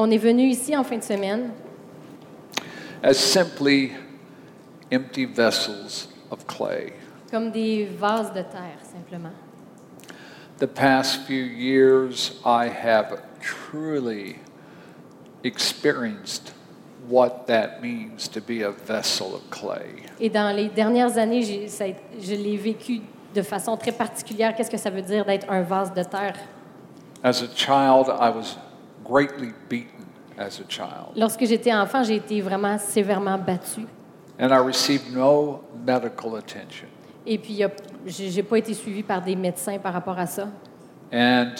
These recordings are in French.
On est venu ici en fin de semaine as simply empty vessels of clay. comme des vases de terre, simplement. The past few years, I have truly experienced what that means to be a vessel of clay. Et dans les dernières années, j'ai- ça a été- je l'ai vécu de façon très particulière. Qu'est-ce que ça veut dire d'être un vase de terre? As a child, I was greatly beaten as a child, Lorsque j'étais enfant, j'ai été vraiment sévèrement battue. and I received no medical attention. Et puis, j'ai pas été suivie par des médecins par rapport à ça. And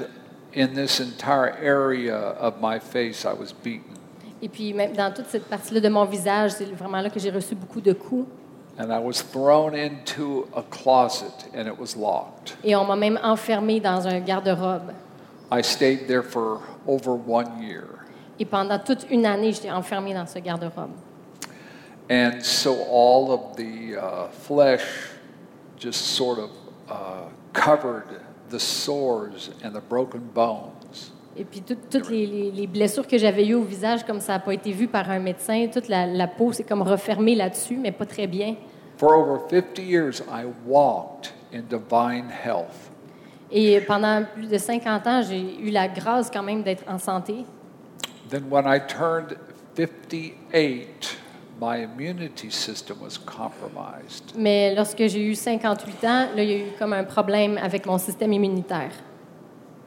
in this entire area of my face, I was beaten. Et puis, même dans toute cette partie-là de mon visage, c'est vraiment là que j'ai reçu beaucoup de coups. And I was thrown into a closet and it was locked. Et on m'a même enfermée dans un garde-robe. I stayed there for over one year. Et pendant toute une année, j'étais enfermée dans ce garde-robe. And so all of the uh, flesh just sort of uh, covered the sores and the broken bones. Et puis tout- toutes les, les- les blessures que j'avais eues au visage, comme ça n'a pas été vu par un médecin, toute la, la peau s'est comme refermée là-dessus, mais pas très bien. For over 50 years, I walked in divine health. Et pendant plus de 50 ans, j'ai eu la grâce quand même d'être en santé. Then, when I turned 58, my immunity system was compromised. Mais lorsque j'ai eu 58 ans, là, il y a eu comme un problème avec mon système immunitaire.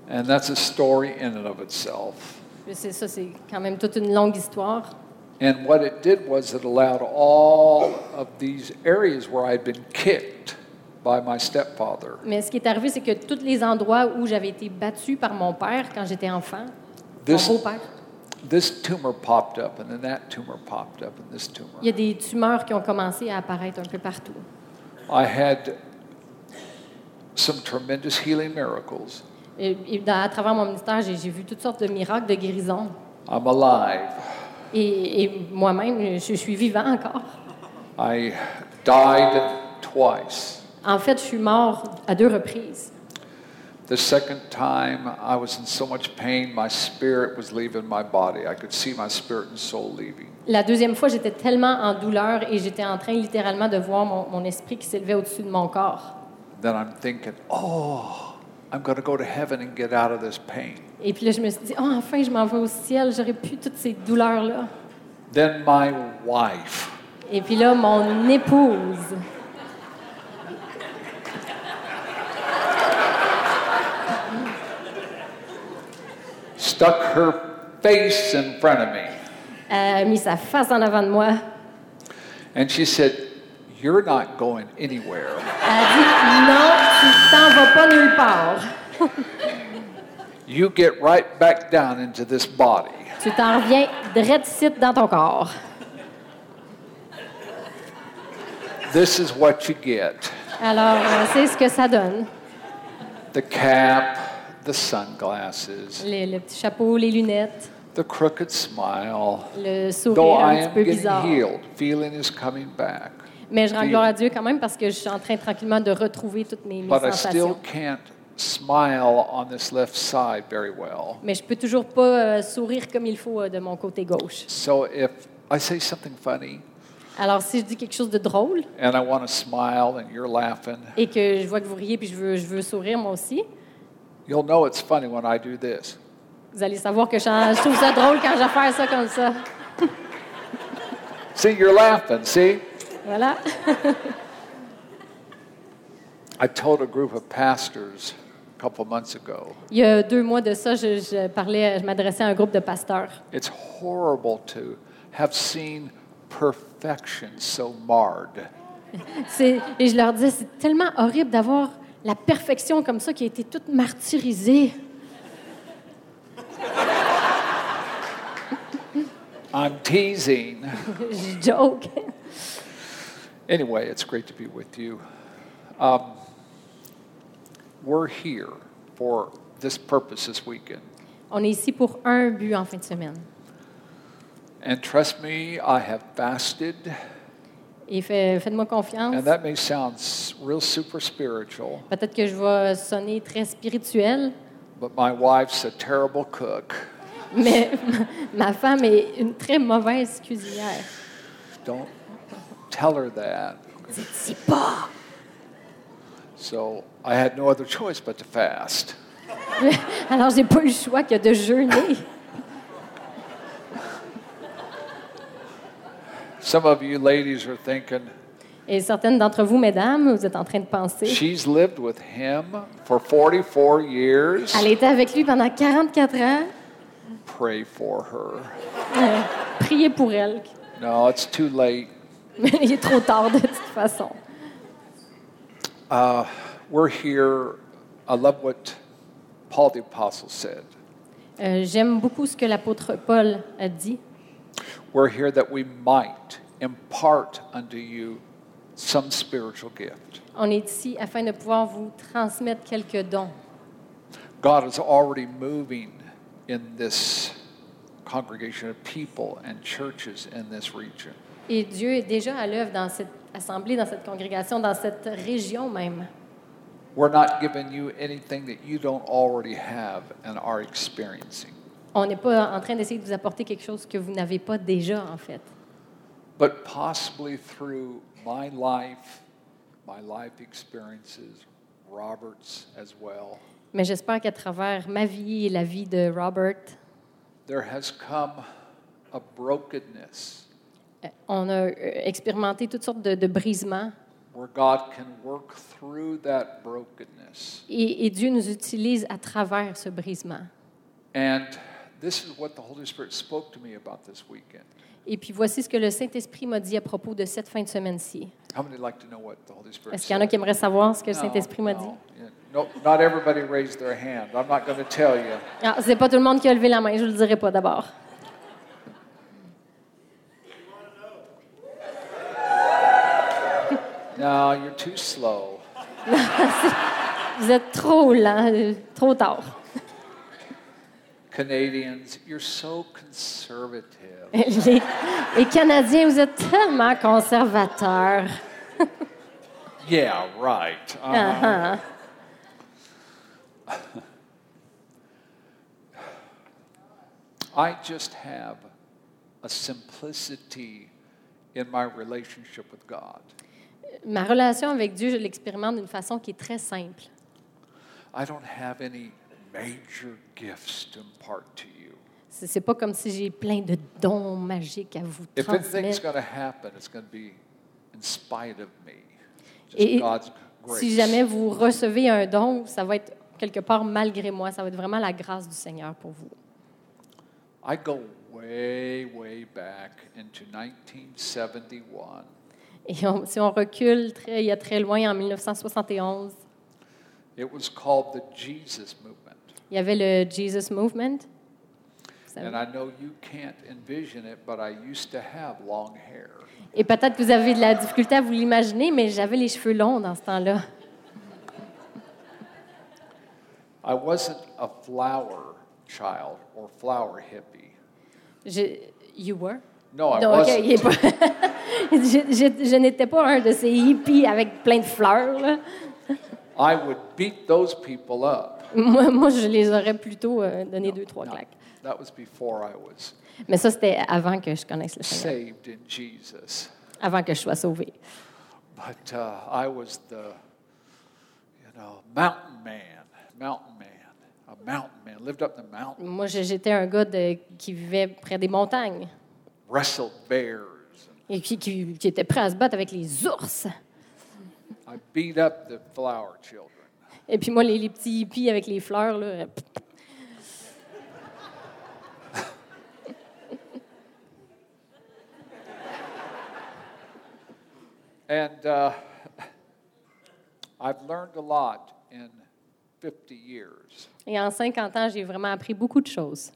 And that's a story in and of itself. C'est ça, c'est quand même toute une longue histoire. And what it did was it allowed all of these areas where I'd been kicked by my stepfather Mais ce qui est arrivé, c'est que tous les endroits où j'avais été battue par mon père quand j'étais enfant, This- mon beau-père, this tumor popped up, and then that tumor popped up, and this tumor. il y a des tumeurs qui ont commencé à apparaître un peu partout. I had some tremendous healing miracles. Et, et dans- à travers mon ministère, j'ai j'ai vu toutes sortes de miracles de guérison. I'm alive. Et, et moi-même, je, je suis vivant encore. I died twice. En fait, je suis mort à deux reprises. The second time, I was in so much pain, my spirit was leaving my body. I could see my spirit and soul leaving. La deuxième fois, j'étais tellement en douleur et j'étais en train littéralement de voir mon, mon esprit qui s'élevait au-dessus de mon corps. Then I'm thinking, oh, I'm going to go to heaven and get out of this pain. Et puis là, je me suis dit, oh, enfin, je m'en vais au ciel, j'aurais plus toutes ces douleurs-là. Then my wife, Et puis là, mon épouse, stuck her face in front of me. a mis sa face en avant de moi. And she said, You're not going anywhere. Elle a dit, non, tu t'en vas pas nulle part. You get right back down into this body. Tu t'en reviens direct dans ton corps. This is what you get Alors, euh, c'est ce que ça donne. the cap, the sunglasses, Le, le petit chapeau, les lunettes, the crooked smile. le Though sourire I un petit am peu getting bizarre. healed, feeling is coming back. Mais je rends gloire à Dieu quand même parce que je suis en train tranquillement de retrouver toutes mes, mes But I still sensations. can't smile on this left side very well. Mais je peux toujours pas euh, sourire comme il faut euh, de mon côté gauche. So if I say something funny Alors, si je dis quelque chose de drôle and I want to smile and you're laughing, et que je vois que vous riez puis je veux, je veux sourire moi aussi, you'll know it's funny when I do this. vous allez savoir que je, je trouve ça drôle quand je fais ça comme ça. See, you're laughing, see? Voilà. I told a group of pastors a couple months ago Il y a deux mois de ça, je, je parlais, je m'adressais à un groupe de pasteurs. it's horrible to have seen perfection so marred. Et je leur disais, c'est tellement horrible d'avoir la perfection comme ça qui a été toute martyrisée. I'm teasing. Je joke. Anyway, it's great to be with you. Um, we're here for this purpose this weekend. On est ici pour un but en fin de semaine. And trust me, I have fasted, Et fait- faites-moi confiance. and that may sound real super spiritual, Peut-être que je vais sonner très spirituel, but my wife's a terrible cook. mais ma femme est une très mauvaise cuisinière. Don't tell her that. Pas. So I had no other choice but to fast. Alors, j'ai pas eu le choix que de jeûner. Some of you ladies are thinking, Et certaines d'entre vous, mesdames, vous êtes en train de penser. she's lived with him for 44 years. Elle était avec lui pendant 44 ans. Pray for her. Euh, priez pour elle. No, it's too late. Mais il est trop tard de toute façon. Uh, we're here. I love what Paul the Apostle said. Euh, J'aime beaucoup ce que l'apôtre Paul a dit. We're here that we might impart unto you some spiritual gift. On est ici afin de pouvoir vous transmettre quelques dons. God is already moving in this congregation of people and churches in this region. Et Dieu est déjà à l'œuvre dans cette assemblée, dans cette congrégation, dans cette région même. We're not giving you anything that you don't already have and are experiencing. On n'est pas en train d'essayer de vous apporter quelque chose que vous n'avez pas déjà, en fait. But possibly through my life, my life experiences, Robert's as well, Mais j'espère qu'à travers ma vie et la vie de Robert, there has come a brokenness euh, on a euh, expérimenté toutes sortes de, de brisements. where God can work through that brokenness. Et, et Dieu nous utilise à travers ce brisement. And this is what the Holy Spirit spoke to me about this weekend. Et puis voici ce que le Saint-Esprit m'a dit à propos de cette fin de semaine-ci. How many like to know what the Holy Spirit Est-ce qu'il y en a qui aimeraient savoir ce que le Saint-Esprit m'a dit? No, not everybody raised their hand. I'm not going to tell you. Ah, c'est pas tout le monde qui a levé la main, je ne le dirai pas d'abord. No, you're too slow. Vous êtes trop lent, euh, trop tard. Canadians, you're so conservative. Les, les Canadiens, vous êtes tellement conservateurs. Yeah, right. Uh-huh. I just have a simplicity in my relationship with God. Ma relation avec Dieu, je l'expérimente d'une façon qui est très simple. I don't have any major gifts to impart to you. C'est pas comme si j'ai plein de dons magiques à vous If anything's transmettre. going to happen, it's going to be in spite of me. Just Et God's grace. si jamais vous recevez un don, ça va être quelque part malgré moi. Ça va être vraiment la grâce du Seigneur pour vous. I go way, way back into 1971. Et on- si on recule très, il y a très loin, en 1971, It was called the Jesus Movement. Il y avait le Jesus Movement. Vous savez. And I know you can't envision it, but I used to have long hair. Et peut-être que vous avez de la difficulté à vous l'imaginer, mais j'avais les cheveux longs dans ce temps-là. I wasn't a flower child or flower hippie. Je, you were? No, I Non, ok, wasn't. je je- je n'étais pas un de ces hippies avec plein de fleurs. là. I would beat those people up. Moi, moi, je les aurais plutôt euh, donné deux, trois No, claques. that was before I was Mais ça, c'était avant que je connaisse le Seigneur, saved in Jesus. avant que je sois sauvée. But uh, I was the, you know, mountain man, mountain man, a mountain man, lived up the mountain, Moi, je- j'étais un gars de- qui vivait près des montagnes wrestled bears. et qui, qui- qui était prêt à se battre avec les ours. I beat up the flower children. Et puis moi, les, les petits hippies avec les fleurs, là, euh, And uh, I've learned a lot in 50 years. et en 50 ans, j'ai vraiment appris beaucoup de choses.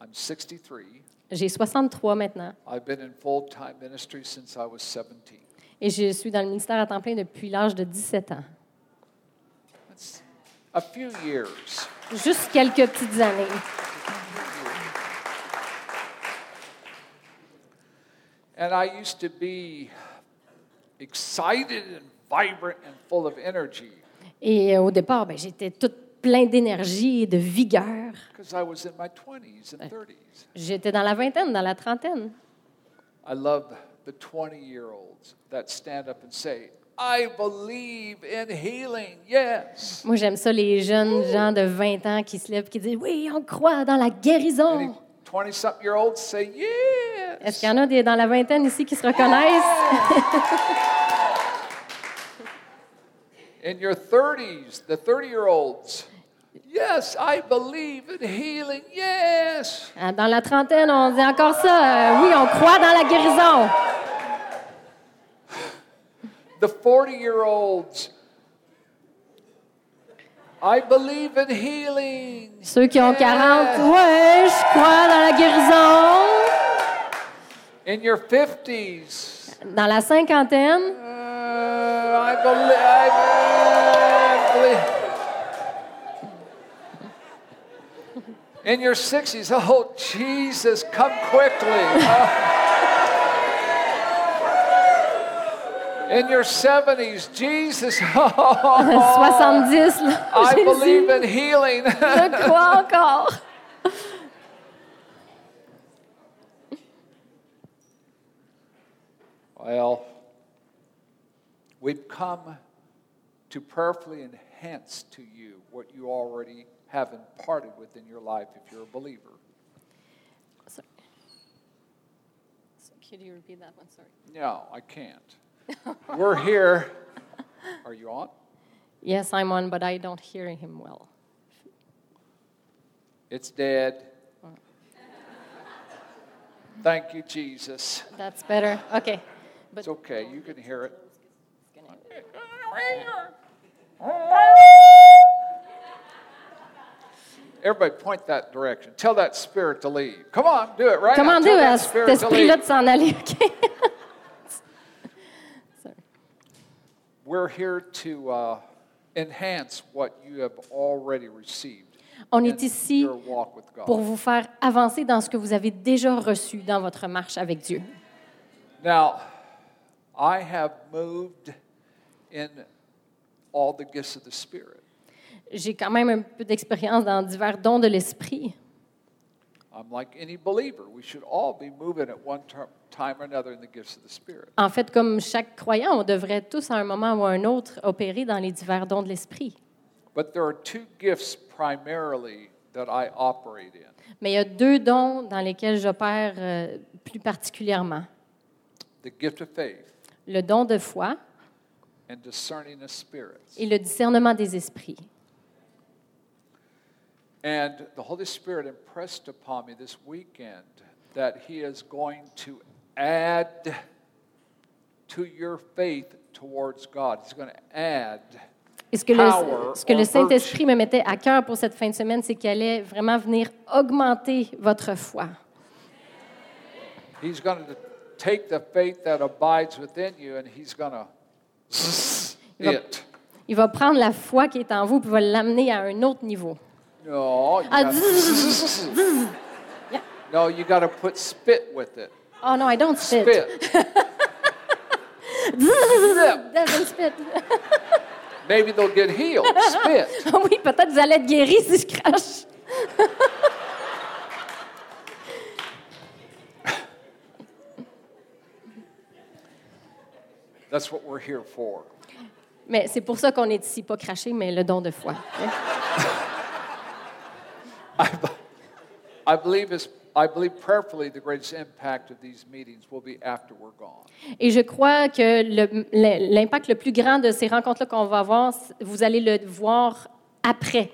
I'm 63. J'ai 63 maintenant I've been in full time ministry since I was 17. et je suis dans le ministère à temps plein depuis l'âge de 17 ans. A few years. Juste quelques petites années. And I used to be excited and vibrant and full of energy Et euh, au départ, ben, j'étais toute plein d'énergie et de vigueur. because I was in my 20s and 30s. J'étais dans la vingtaine, dans la trentaine. I love the 20 year olds that stand up and say, I believe in healing, yes. Moi, j'aime ça, les jeunes gens de 20 ans qui se lèvent qui disent Oui, on croit dans la guérison. Any 20 something year olds say, yes. Est-ce qu'il y en a des dans la vingtaine ici qui se reconnaissent? In your 30s, the 30 year olds, yes, I believe in healing, yes. Dans la trentaine, on dit encore ça. Euh, oui, on croit dans la guérison. The 40 year olds, I believe in healing. Ceux qui ont 40, yes. ouais, je crois dans la guérison. In your 50s, Dans la cinquantaine, uh, I believe. I believe. In your 60s, oh, Jesus, come quickly. In your 70s, Jesus, oh, 70, là, I believe in healing. je crois encore. well, we've come to prayerfully enhance to you what you already have imparted within your life if you're a believer. Sorry. So, Could you repeat that one? Sorry. No, I can't. We're here. Are you on? Yes, I'm on, but I don't hear him well. It's dead. Thank you, Jesus. That's better. Okay. But It's okay. You can hear it. Everybody point that direction. Tell that spirit to leave. Come on, do it right now. Tell dire that spirit esprit-là leave. de s'en aller? OK? We're here to uh, enhance what you have already received On est ici pour vous faire avancer dans ce que vous avez déjà reçu dans votre marche avec Dieu. Now, I have moved in all the gifts of the Spirit. J'ai quand même un peu d'expérience dans divers dons de l'esprit. I'm like any believer. We should all be moving at one En fait, comme chaque croyant, on devrait tous à un moment ou à un autre opérer dans les divers dons de l'esprit. But there are two gifts primarily that I operate in Mais il y a deux dons dans lesquels j'opère euh, plus particulièrement. the gift of faith Le don de foi and discerning of spirits. et le discernement des esprits. And the Holy Spirit impressed upon me this weekend that He is going to add to your faith towards God. He's going to add. Et ce que le, ce que le or Saint-Esprit me mettait à cœur pour cette fin de semaine, c'est qu'il allait vraiment venir augmenter votre foi. He's going to take the faith that abides within you and He's going to Il va- it. Il va prendre la foi qui est en vous et va l'amener à un autre niveau. No, you Ah, gotta- no, you got to put spit with it. Oh no, I don't spit. Spit. Doesn't spit. Maybe they'll get healed. Spit. Oui, peut-être vous allez être guéri si je crache. That's what we're here for. Mais c'est pour ça qu'on est ici, pas cracher, mais le don de foi. I, b- I believe is I believe prayerfully the greatest impact of these meetings will be after we're gone. Et je crois que le- l'impact le plus grand de ces rencontres-là qu'on va avoir, vous allez le voir après,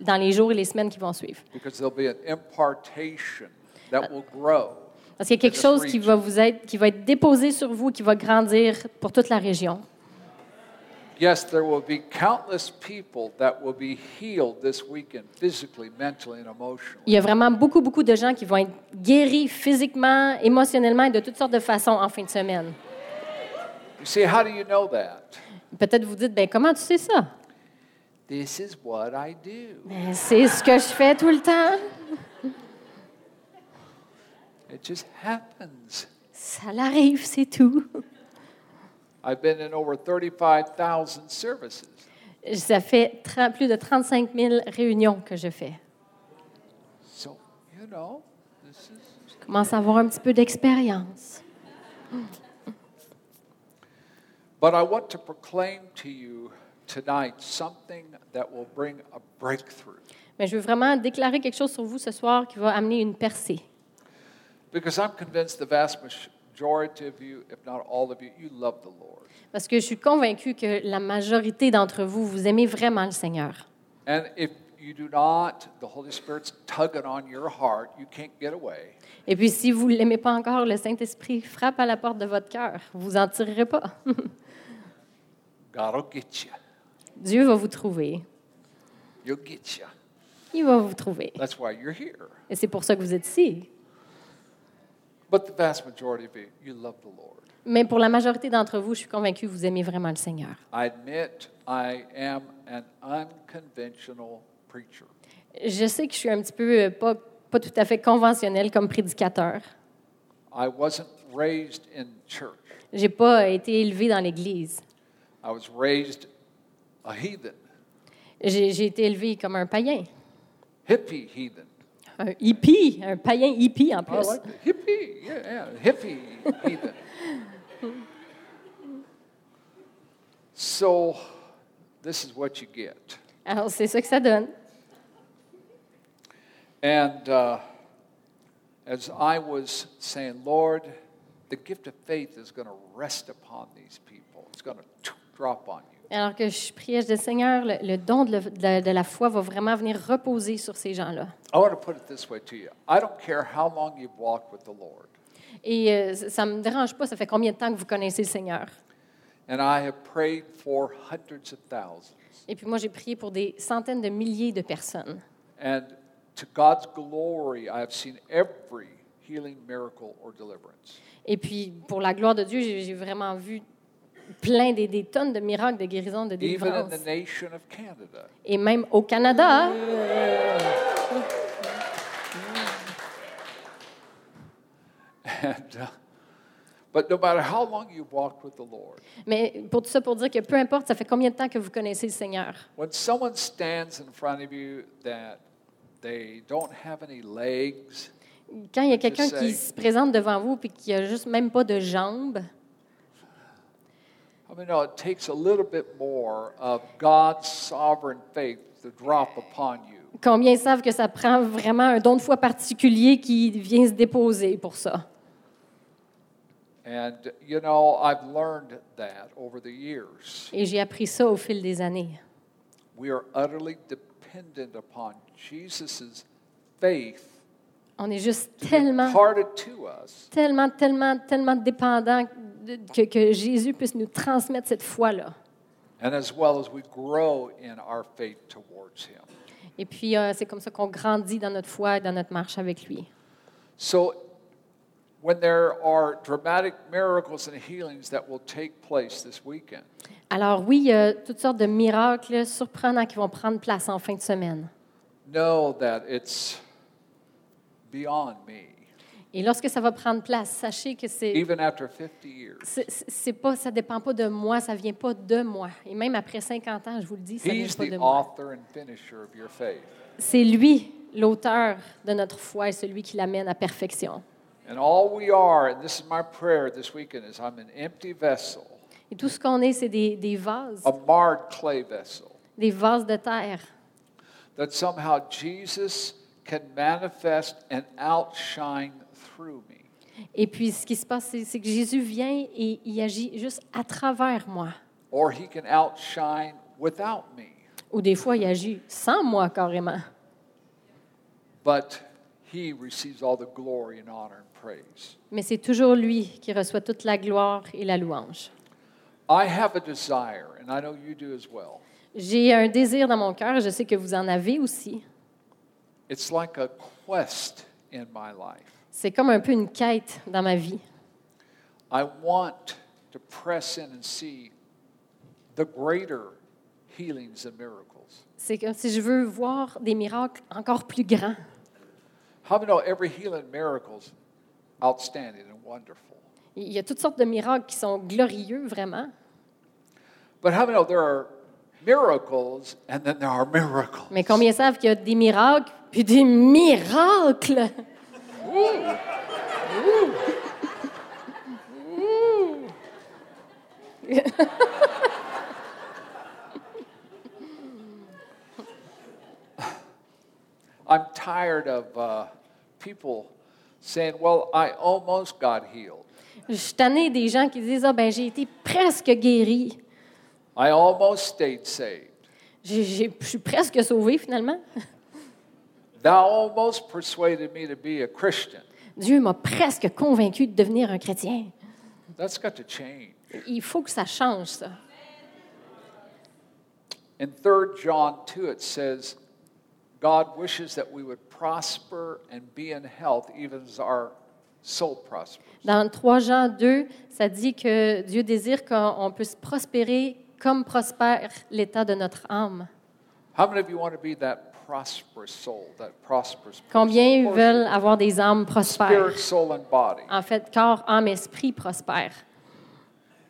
dans les jours et les semaines qui vont suivre. Because there'll be an impartation that will grow. Parce qu'il y a quelque chose qui va vous être, qui va être déposé sur vous, qui va grandir pour toute la région. Yes, there will be countless people that will be healed this weekend, physically, mentally, and emotionally. Il y a vraiment beaucoup, beaucoup de gens qui vont être guéris physiquement, émotionnellement et de toutes sortes de façons en fin de semaine. You see, how do you know that? Peut-être vous dites, ben comment tu sais ça? This is what I do. Ben, c'est ce que je fais tout le temps. It just happens. Ça l'arrive, c'est tout. I've been in over 35,000 services. Ça fait plus de 35 000 réunions que je fais. So, you know, this is. Je commence à avoir un petit peu d'expérience. But I want to proclaim to you tonight something that will bring a breakthrough. Mais je veux vraiment déclarer quelque chose sur vous ce soir qui va amener une percée. Because I'm convinced the vast majority of you, if not all of you, you love the Lord. Parce que je suis convaincue que la majorité d'entre vous, vous aimez vraiment le Seigneur. And if you do not, the Holy Spirit's tugging on your heart, you can't get away. Et puis, si vous ne l'aimez pas encore, le Saint-Esprit frappe à la porte de votre cœur. Vous en tirerez pas. God will get you. Dieu va vous trouver. You'll get you. Il va vous trouver. That's why you're here. Et c'est pour ça que vous êtes ici. But the vast majority of you, you love the Lord. Mais pour la majorité d'entre vous, je suis convaincue que vous aimez vraiment le Seigneur. I admit I am an unconventional preacher. Je sais que je suis un petit peu euh, pas, pas tout à fait conventionnel comme prédicateur. I wasn't raised in church. J'ai pas été élevé dans l'Église. I was raised a heathen, J'ai j'ai été élevé comme un païen, hippie heathen. Un hippie, un païen hippie en plus. like. Hippie, yeah, yeah, hippie heathen. So, this is what you get. Alors c'est ça que ça donne. And uh, as I was saying, Lord, the gift of faith is going to rest upon these people. It's going to drop on you. Alors que je priais, je disais, Seigneur, le, le don de, le- de- de la foi va vraiment venir reposer sur ces gens-là. Et euh, ça ne me dérange pas, ça fait combien de temps que vous connaissez le Seigneur? And I have prayed for hundreds of thousands. Et puis moi, j'ai prié pour des centaines de milliers de personnes. And to God's glory, I have seen every healing miracle or deliverance. Et puis, pour la gloire de Dieu, j'ai vraiment vu plein des, des tonnes de miracles, de guérisons, de Canada. Et même au Canada, And, uh, but no matter how long you've walked with the Lord, mais pour tout ça, pour dire que peu importe, ça fait combien de temps que vous connaissez le Seigneur? when someone stands in front of you that they don't have any legs, Quand il y a quelqu'un qui se présente devant vous et qui a juste même pas de jambes, I mean, no, it takes a little bit more of God's sovereign faith to drop upon you. combien savent que ça prend vraiment un don de foi particulier qui vient se déposer pour ça? And, you know, I've learned that over the years. Et j'ai appris ça au fil des années. We are utterly dependent upon Jesus' faith On est juste tellement, tellement, tellement, tellement dépendant que, que Jésus puisse nous transmettre cette foi-là. and as well as we grow in our faith towards Him. Et puis, euh, c'est comme ça qu'on grandit dans notre foi et dans notre marche avec lui. So, when there are dramatic miracles and healings that will take place this weekend, Alors oui, il y a toutes sortes de miracles surprenants qui vont prendre place en fin de semaine. know that it's beyond me. Et lorsque ça va prendre place, sachez que c'est Even after 50 years, c'est c'est pas ça dépend pas de moi, ça vient pas de moi. Et même après 50 ans, je vous le dis, ça vient He's pas the de moi. author and finisher of your faith. C'est lui l'auteur de notre foi et celui qui l'amène à perfection. And all we are, and this is my prayer this weekend, is I'm an empty vessel, Et tout ce qu'on est, c'est des, des vases, a marred clay vessel, des vases de terre. that somehow Jesus can manifest and outshine. Et puis, ce qui se passe, c'est que Jésus vient et il agit juste à travers moi. Or he can outshine without me. Ou des fois, il agit sans moi carrément. But he receives all the glory and honor and praise. Mais c'est toujours lui qui reçoit toute la gloire et la louange. I have a desire, and I know you do as well. J'ai un désir dans mon cœur, je sais que vous en avez aussi. It's like a quest in my life. C'est comme un peu une quête dans ma vie. I want to press in and see the greater healings and miracles. C'est comme si je veux voir des miracles encore plus grands. How many know every healing miracle is outstanding and wonderful? Il y a toutes sortes de miracles qui sont glorieux, vraiment. But how many know there are miracles and then there are miracles? Mais combien savent qu'il y a des miracles puis des miracles? I'm tired of uh, people saying, Well, I almost got healed. Je suis tannée des gens qui disent Ah, ben, j'ai été presque guéri. I almost stayed saved. J'ai- j'ai- Je suis presque sauvée, finalement. Thou almost persuaded me to be a Christian. Dieu m'a presque convaincu de devenir un chrétien. That's got to change. Il faut que ça change, ça. In 3 John 2, it says, God wishes that we would prosper and be in health, even as our soul prospers. Dans 3 Jean 2, ça dit que Dieu désire qu'on puisse prospérer comme prospère l'état de notre âme. How many of you want to be that prosperous soul, that prosperous person? Combien veulent avoir des âmes prospères? Spirit, soul, and body. En fait, corps, âme, esprit prospère.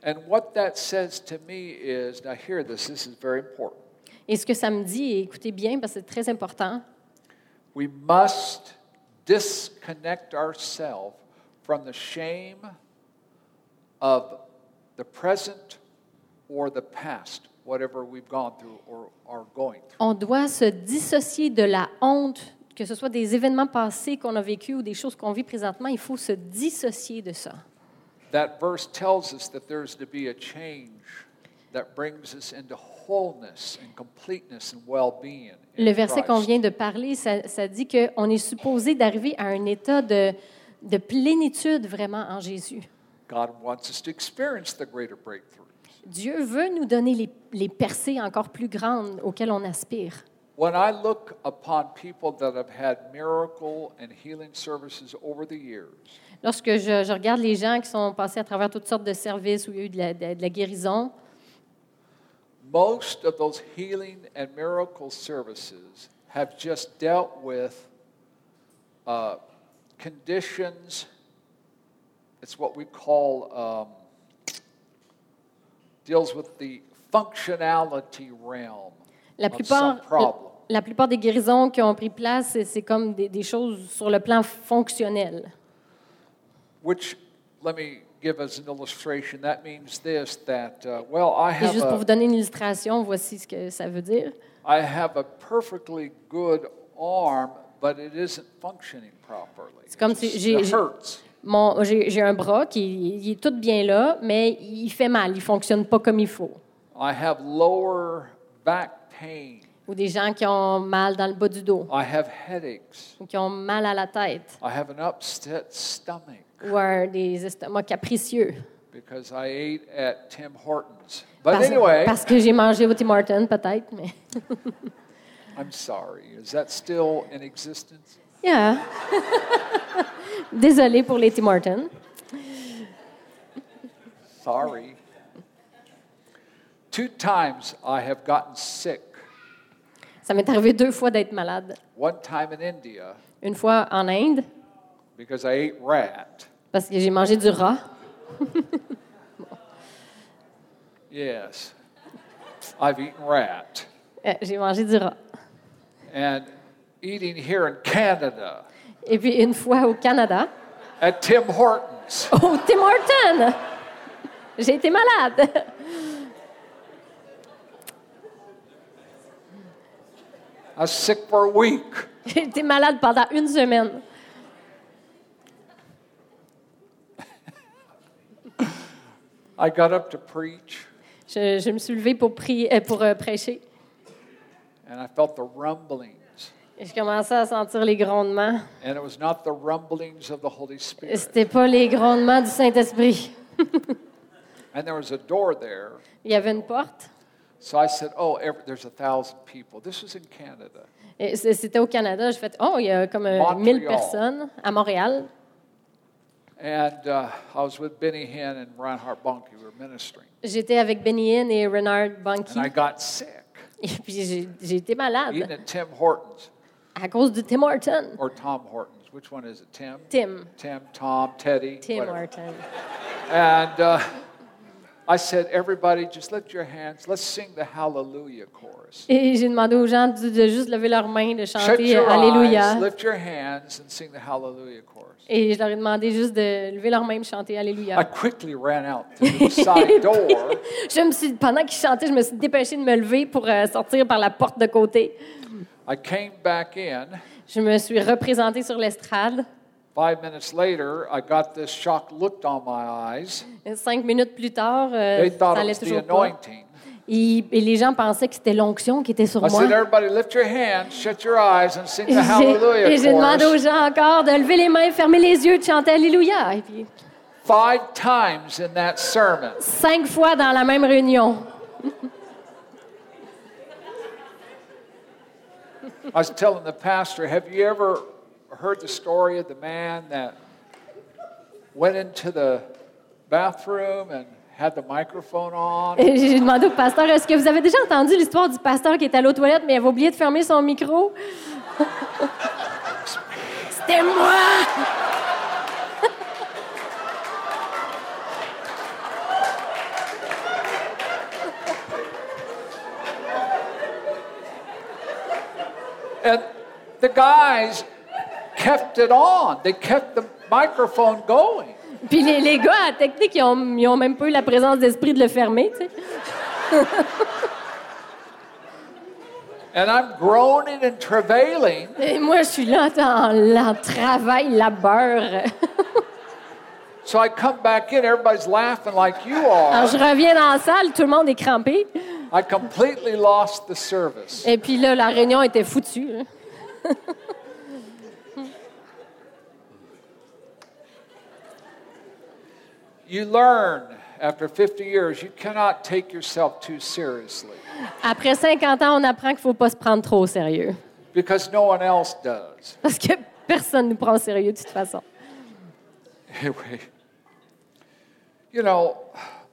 And what that says to me is now, hear this, this is very important. Et ce que ça me dit, et écoutez bien parce que c'est très important, We must disconnect ourselves from the shame of the present or the past, whatever we've gone through or are going through. on doit se dissocier de la honte, que ce soit des événements passés qu'on a vécus ou des choses qu'on vit présentement. Il faut se dissocier de ça. That verse tells us that there's to be a change that brings us into wholeness and completeness and well-being. in Le verset qu'on vient de parler, ça, ça dit qu'on est supposé d'arriver à un état de, de plénitude vraiment en Jésus. God wants us to experience the greater breakthroughs. Dieu veut nous donner les, les percées encore plus grandes auxquelles on aspire. When I look upon people that have had miracle and healing services over the years, Lorsque je, je regarde les gens qui sont passés à travers toutes sortes de services où il y a eu de la, de- de la guérison, most of those healing and miracle services have just dealt with uh, conditions. It's what we call um, deals with the functionality realm la of some plupart, problem. la plupart des guérisons qui ont pris place, c'est- comme des, des choses sur le plan fonctionnel. Which, let me give as an illustration. That means this: that uh, well, I Et have juste pour vous a, donner une illustration, voici ce que ça veut dire. I have a perfectly good arm, but it isn't functioning properly. C'est comme It si j'ai- it j'ai- hurts. Mon- J'ai j'ai un bras qui il est tout bien là, mais il fait mal, il ne fonctionne pas comme il faut. I have lower back pain. Ou des gens qui ont mal dans le bas du dos, I have headaches. ou qui ont mal à la tête, I have an upset stomach ou un- des estomacs capricieux. because I ate at Tim Hortons. But Parce, anyway, parce que j'ai mangé au Tim Hortons, peut-être, mais... I'm sorry. Is that still in existence? Yeah. Désolée pour les Tim Hortons. Sorry. Two times I have gotten sick. Ça m'est arrivé deux fois d'être malade. One time in India Une fois en Inde, because I ate rat. parce que j'ai mangé du rat. Yes. I've eaten rat. Euh, j'ai mangé du rat. And eating here in Canada Et puis une fois au Canada, at Tim Hortons. au Tim Hortons, j'ai été malade. I was sick for a week. J'ai été malade pendant une semaine. I got up to preach Je, je me suis levée pour, prier, euh, pour euh, prêcher. and I felt the rumblings. Et je commençais à sentir les grondements. And it was not the rumblings of the Holy Et Spirit. C'était pas les grondements du Saint-Esprit. And there was a door there. Il y avait une porte. So I said, Oh, every, there's a thousand people. This was in Canada. C'était au Canada. J'ai fait, oh, il y a comme euh, 1000 Montréal. personnes à Montréal. And uh, I was with Benny Hinn and Reinhard Bonnke. We were ministering. J'étais avec Benny Hinn et Renard Bunky. And I got sick, Et puis j'ai j'ai été malade eating at Tim Hortons à cause de Tim Horton. or Tom Hortons. Which one is it? Tim? Tim. Tim, Tom, Teddy. Tim whatever. Horton. And uh, I said, Everybody, just lift your hands. Let's sing the Hallelujah chorus. Et j'ai demandé aux gens de, de juste lever leurs mains, de Shut chanter your Alléluia. eyes, lift your hands, and sing the Hallelujah chorus. Et je leur ai demandé juste de lever leurs mains et de chanter I Alléluia. quickly ran out to the side door. Je me suis, pendant qu'ils chantaient, je me suis dépêchée de me lever pour euh, sortir par la porte de côté. I came back in. Je me suis représentée sur l'estrade. Five minutes later, I got this shocked look on my eyes. Cinq minutes plus tard, euh, They ça thought it allait was the toujours pas. anointing. Et, et les gens pensaient que c'était l'onction qui était sur I moi. said, Everybody, lift your hands, shut your eyes, and sing Et the j'ai- Hallelujah et j'ai demandé aux chorus. gens encore de lever les mains, fermer les yeux, de chanter Alléluia. Et puis, Five times in that sermon. cinq fois dans la même réunion. I was telling the pastor, have you ever heard the story of the man that went into the bathroom and had the microphone on? J'ai demandé au pasteur, est-ce que vous avez déjà entendu l'histoire du pasteur qui est allé aux toilettes, mais avait oublié de fermer son micro? C'était moi! And the guys kept it on. They kept the microphone going. Puis les, les gars à la technique, ils ont, ils ont même pas eu la présence d'esprit de le fermer, tu sais. And I'm groaning and travailing. Et moi, je suis là en, en travail, labeur. So I come back in, everybody's laughing like you Alors, are. je reviens dans la salle, tout le monde est crampé. I completely lost the service. Et puis là, la réunion était foutue. hein. You learn after 50 years, you cannot take yourself too seriously Après 50 ans, on apprend qu'il ne faut pas se prendre trop au sérieux. because no one else does. Parce que personne ne nous prend au sérieux de toute façon. Anyway, you know,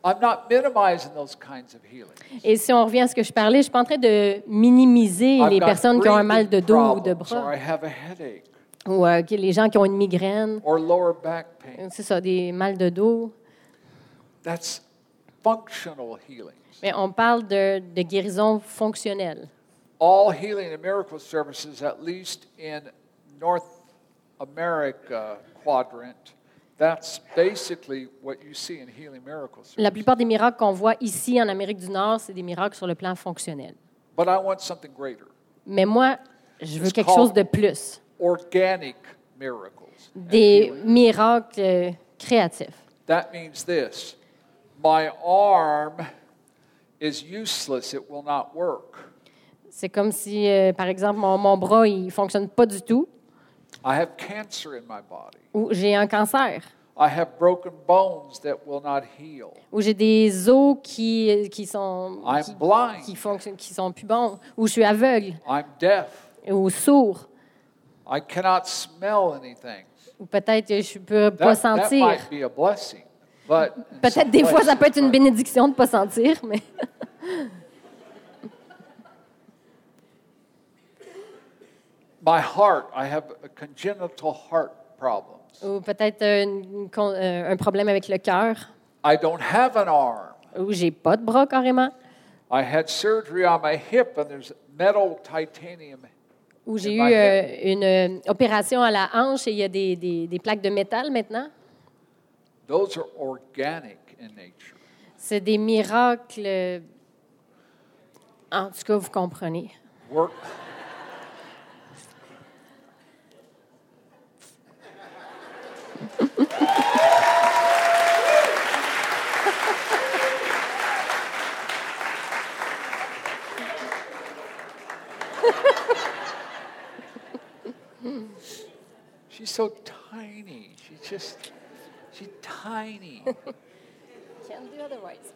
I'm not minimizing those kinds of healings. Et si on revient à ce que je parlais, je ne suis pas en train de minimiser les personnes qui ont un mal de dos ou de bras, I have a headache, ou euh, les gens qui ont une migraine. or lower back pain. C'est ça, des mal de dos. That's functional healings. Mais on parle de, de guérison fonctionnelle. All healing and miracle services, at least in North America quadrant, that's basically what you see in healing miracle La plupart des miracles qu'on voit ici en Amérique du Nord, c'est des miracles sur le plan fonctionnel. But I want something greater. Mais moi, je veux quelque chose de plus. Organic miracles. and Des miracles créatifs. That means this my arm is useless, it will not work. C'est comme si, euh, par exemple, mon, mon bras, il ne fonctionne pas du tout, I have cancer in my body. ou j'ai un cancer, I have broken bones that will not heal. ou j'ai des os qui, qui sont I'm qui, blind. qui fonctionnent, qui sont plus bons, ou je suis aveugle, I'm deaf. ou sourd, I cannot smell anything. ou peut-être je ne peux pas That, that sentir. might be a blessing. But in Peut-être des fois, ça peut être une bénédiction de ne pas sentir, mais My heart, I have a congenital heart problems. ou peut-être euh, une euh, un problème avec le cœur, I don't have an arm. ou j'ai pas de bras carrément, I had surgery on my hip and there's metal titanium. ou j'ai eu euh, une opération à la hanche et il y a des, des- des plaques de métal maintenant. Those are organic in nature. C'est des miracles. En tout cas, vous comprenez. Work. She's so tiny. She's just, she's tiny. Can't do otherwise.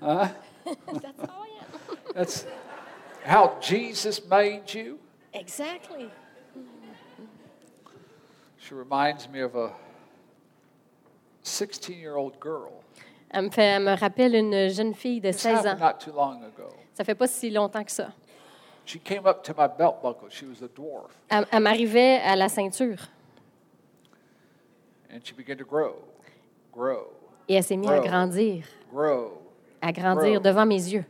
Huh? That's how I am. That's how Jesus made you. Exactly. She reminds me of a 16 year old girl. Elle me, fait, elle me rappelle une jeune fille de This 16 ans. not too long ago. Ça fait pas si longtemps que ça. She came up to my belt buckle. She was a dwarf. Elle, elle m'arrivait à la ceinture And she began to grow, grow, et elle s'est mise à grandir, grow. à grandir devant mes yeux.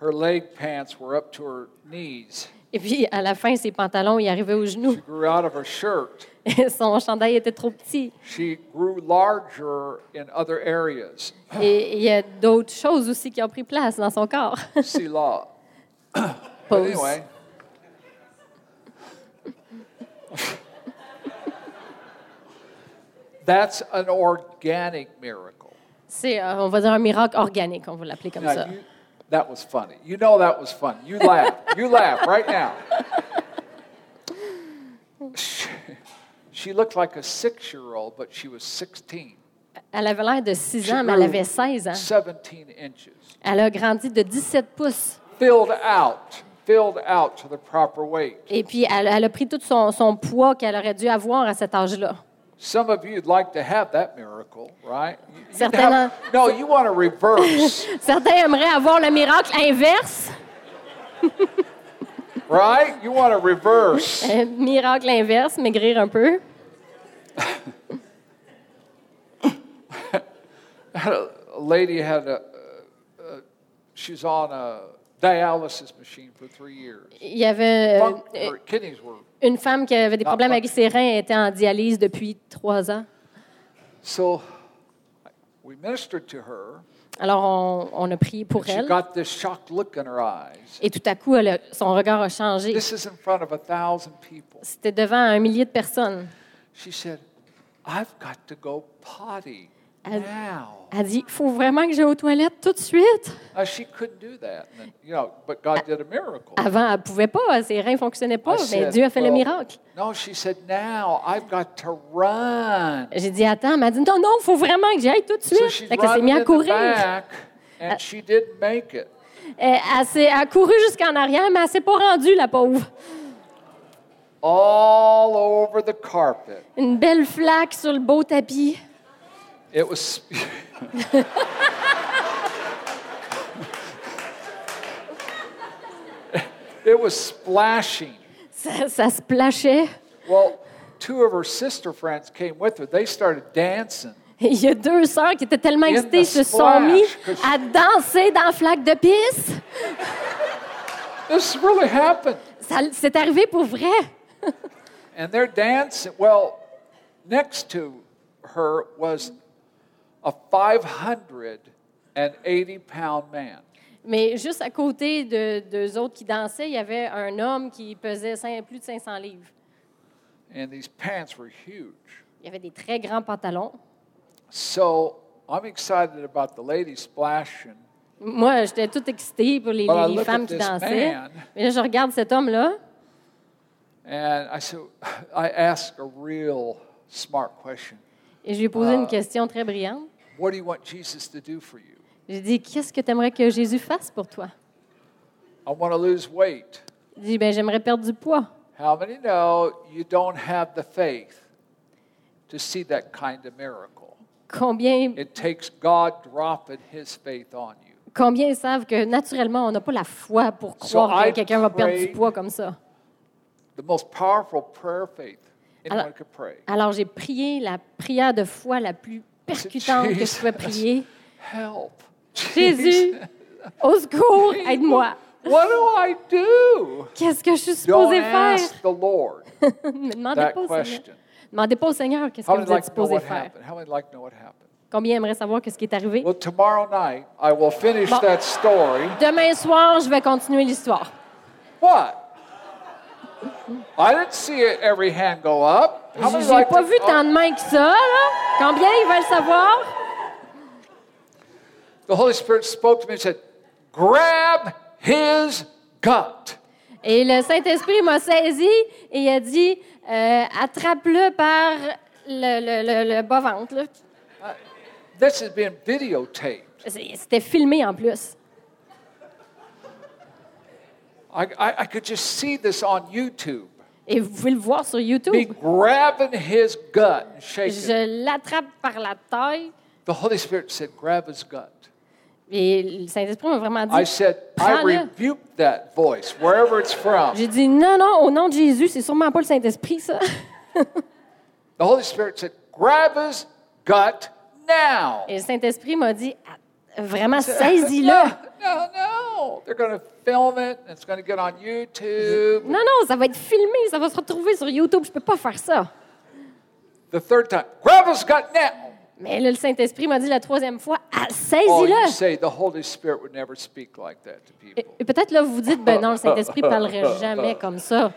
Her leg pants were up to her knees. Et puis, à la fin, ses pantalons, ils arrivaient aux genoux. She grew out of her shirt. Et son chandail était trop petit. She grew larger in other areas. Et il y a d'autres choses aussi qui ont pris place dans son corps. Anyway, that's an organic miracle. C'est, euh, on va dire, un miracle organique, on va l'appeler comme Now, ça. you, that was funny. You know that was funny. You laugh. you laugh right now. She, she looked like a six year old, but she was 16. Elle avait l'air de 6 She ans, mais elle avait 16 ans. 17 inches. Elle a grandi de 17 pouces. Filled out, filled out to the proper weight. Et puis, elle, elle a pris tout son, son poids qu'elle aurait dû avoir à cet âge-là. Some of you'd like to have that miracle, right? You- have- no, you want to reverse, Certains aimeraient avoir le miracle inverse. right? You want to reverse. Un miracle inverse, maigrir un peu. a lady had a, uh, uh, she's on a dialysis machine for three years. Il y avait euh, her kidneys were une femme qui avait des Ah, problèmes ah. avec ses reins était en dialyse depuis trois ans. so. We ministered to her. Alors, on, on a prié pour She elle. got this shocked look in her eyes. Et tout à coup, elle a- son regard a changé. This is in front of a thousand people. C'était devant un millier de personnes. She said, "I've got to go potty Elle- now." Elle dit, il faut vraiment que j'aille aux toilettes tout de suite. Now, she couldn't do that, and then, you know, but God did a miracle. Avant, elle ne pouvait pas, ses reins ne fonctionnaient pas, I mais said, Dieu a fait le "Well, miracle. No, she said, now I've got to run. J'ai dit, attends, elle m'a dit, non, non, il faut vraiment que j'aille tout de So suite. Fait qu'elle s'est mise à courir. back, and she didn't make it. Elle, elle s'est- elle a couru jusqu'en arrière, mais elle ne s'est pas rendue, la pauvre. All over the carpet. Une belle flaque sur le beau tapis. It was. it was splashing. Ça, ça se plachait. Well, two of her sister friends came with her. They started dancing. Et Il y a deux sœurs qui étaient tellement In excitées, se sont splash, mis à danser dans la flaque de pisse. This really happened. Ça- C'est arrivé pour vrai. And they're dancing. Well, next to her was a 580 pound man. Mais juste à côté de deux autres qui dansaient, il y avait un homme qui pesait plus de 500 livres. And these pants were huge. Il y avait des très grands pantalons. So I'm excited about the ladies splashing. Moi, j'étais toute excitée pour les, femmes qui dansaient. man. Mais là, je regarde cet homme-là And I said, I asked a real smart question. et je lui ai posé Ah. une question très brillante. What do you want Jesus to do for you? J'ai dit, qu'est-ce que tu aimerais que Jésus fasse pour toi? I want to lose weight. Il dit, ben, j'aimerais perdre du poids. How many know you don't have the faith to see that kind of miracle? Combien, It takes God dropping His faith on you. combien savent que naturellement, on n'a pas la foi pour croire I que quelqu'un va perdre du prayed- poids comme ça? The most powerful prayer of faith anyone Alors- could pray. Alors, j'ai prié la prière de foi la plus percutante que je pouvais prier. Help. Jésus, au secours, aide-moi. What do I do? Qu'est-ce que je suis Don't supposée faire? ask the Lord Ne demandez that pas au Seigneur. question. Demandez pas au Seigneur qu'est-ce que vous êtes like supposé what faire. like know what happened? Combien aimeraient savoir qu'est-ce qui est arrivé? Well, tomorrow night I will finish Bon. that story. Demain soir, je vais continuer l'histoire. What? I didn't see every hand go up. How many J'ai like pas to- vu tant de mains que ça, là. Combien ils veulent savoir? The Holy Spirit spoke to me and said, "Grab his gut." Et le Saint-Esprit m'a saisi et il a dit euh, attrape-le par le, le, le, le bas-ventre. là. this has been videotaped. C'est- C'était filmé en plus. I, I, I could just see this on YouTube. Et vous pouvez le voir sur Me YouTube. grabbing his gut and shaking. Je l'attrape par la taille. The Holy Spirit said, grab his gut. Et le Saint-Esprit m'a vraiment I dit, said, I Prends-le. rebuke that voice, wherever it's from. j'ai dit, non, non, au nom de Jésus, c'est sûrement pas le Saint-Esprit, ça. The Holy Spirit said, grab his gut now. Et le Saint-Esprit m'a dit, vraiment, saisis-le. no, no. They're going to film it, and it's going to get on YouTube. Non, non, ça va être filmé, ça va se retrouver sur YouTube. Je peux pas faire ça. The third time, grab now. Mais là, le Saint-Esprit m'a dit la troisième fois, ah, you saisis-le. say the Holy Spirit would never speak like that to Et, peut-être là, vous vous dites, ben non, le Saint-Esprit parlerait jamais comme ça.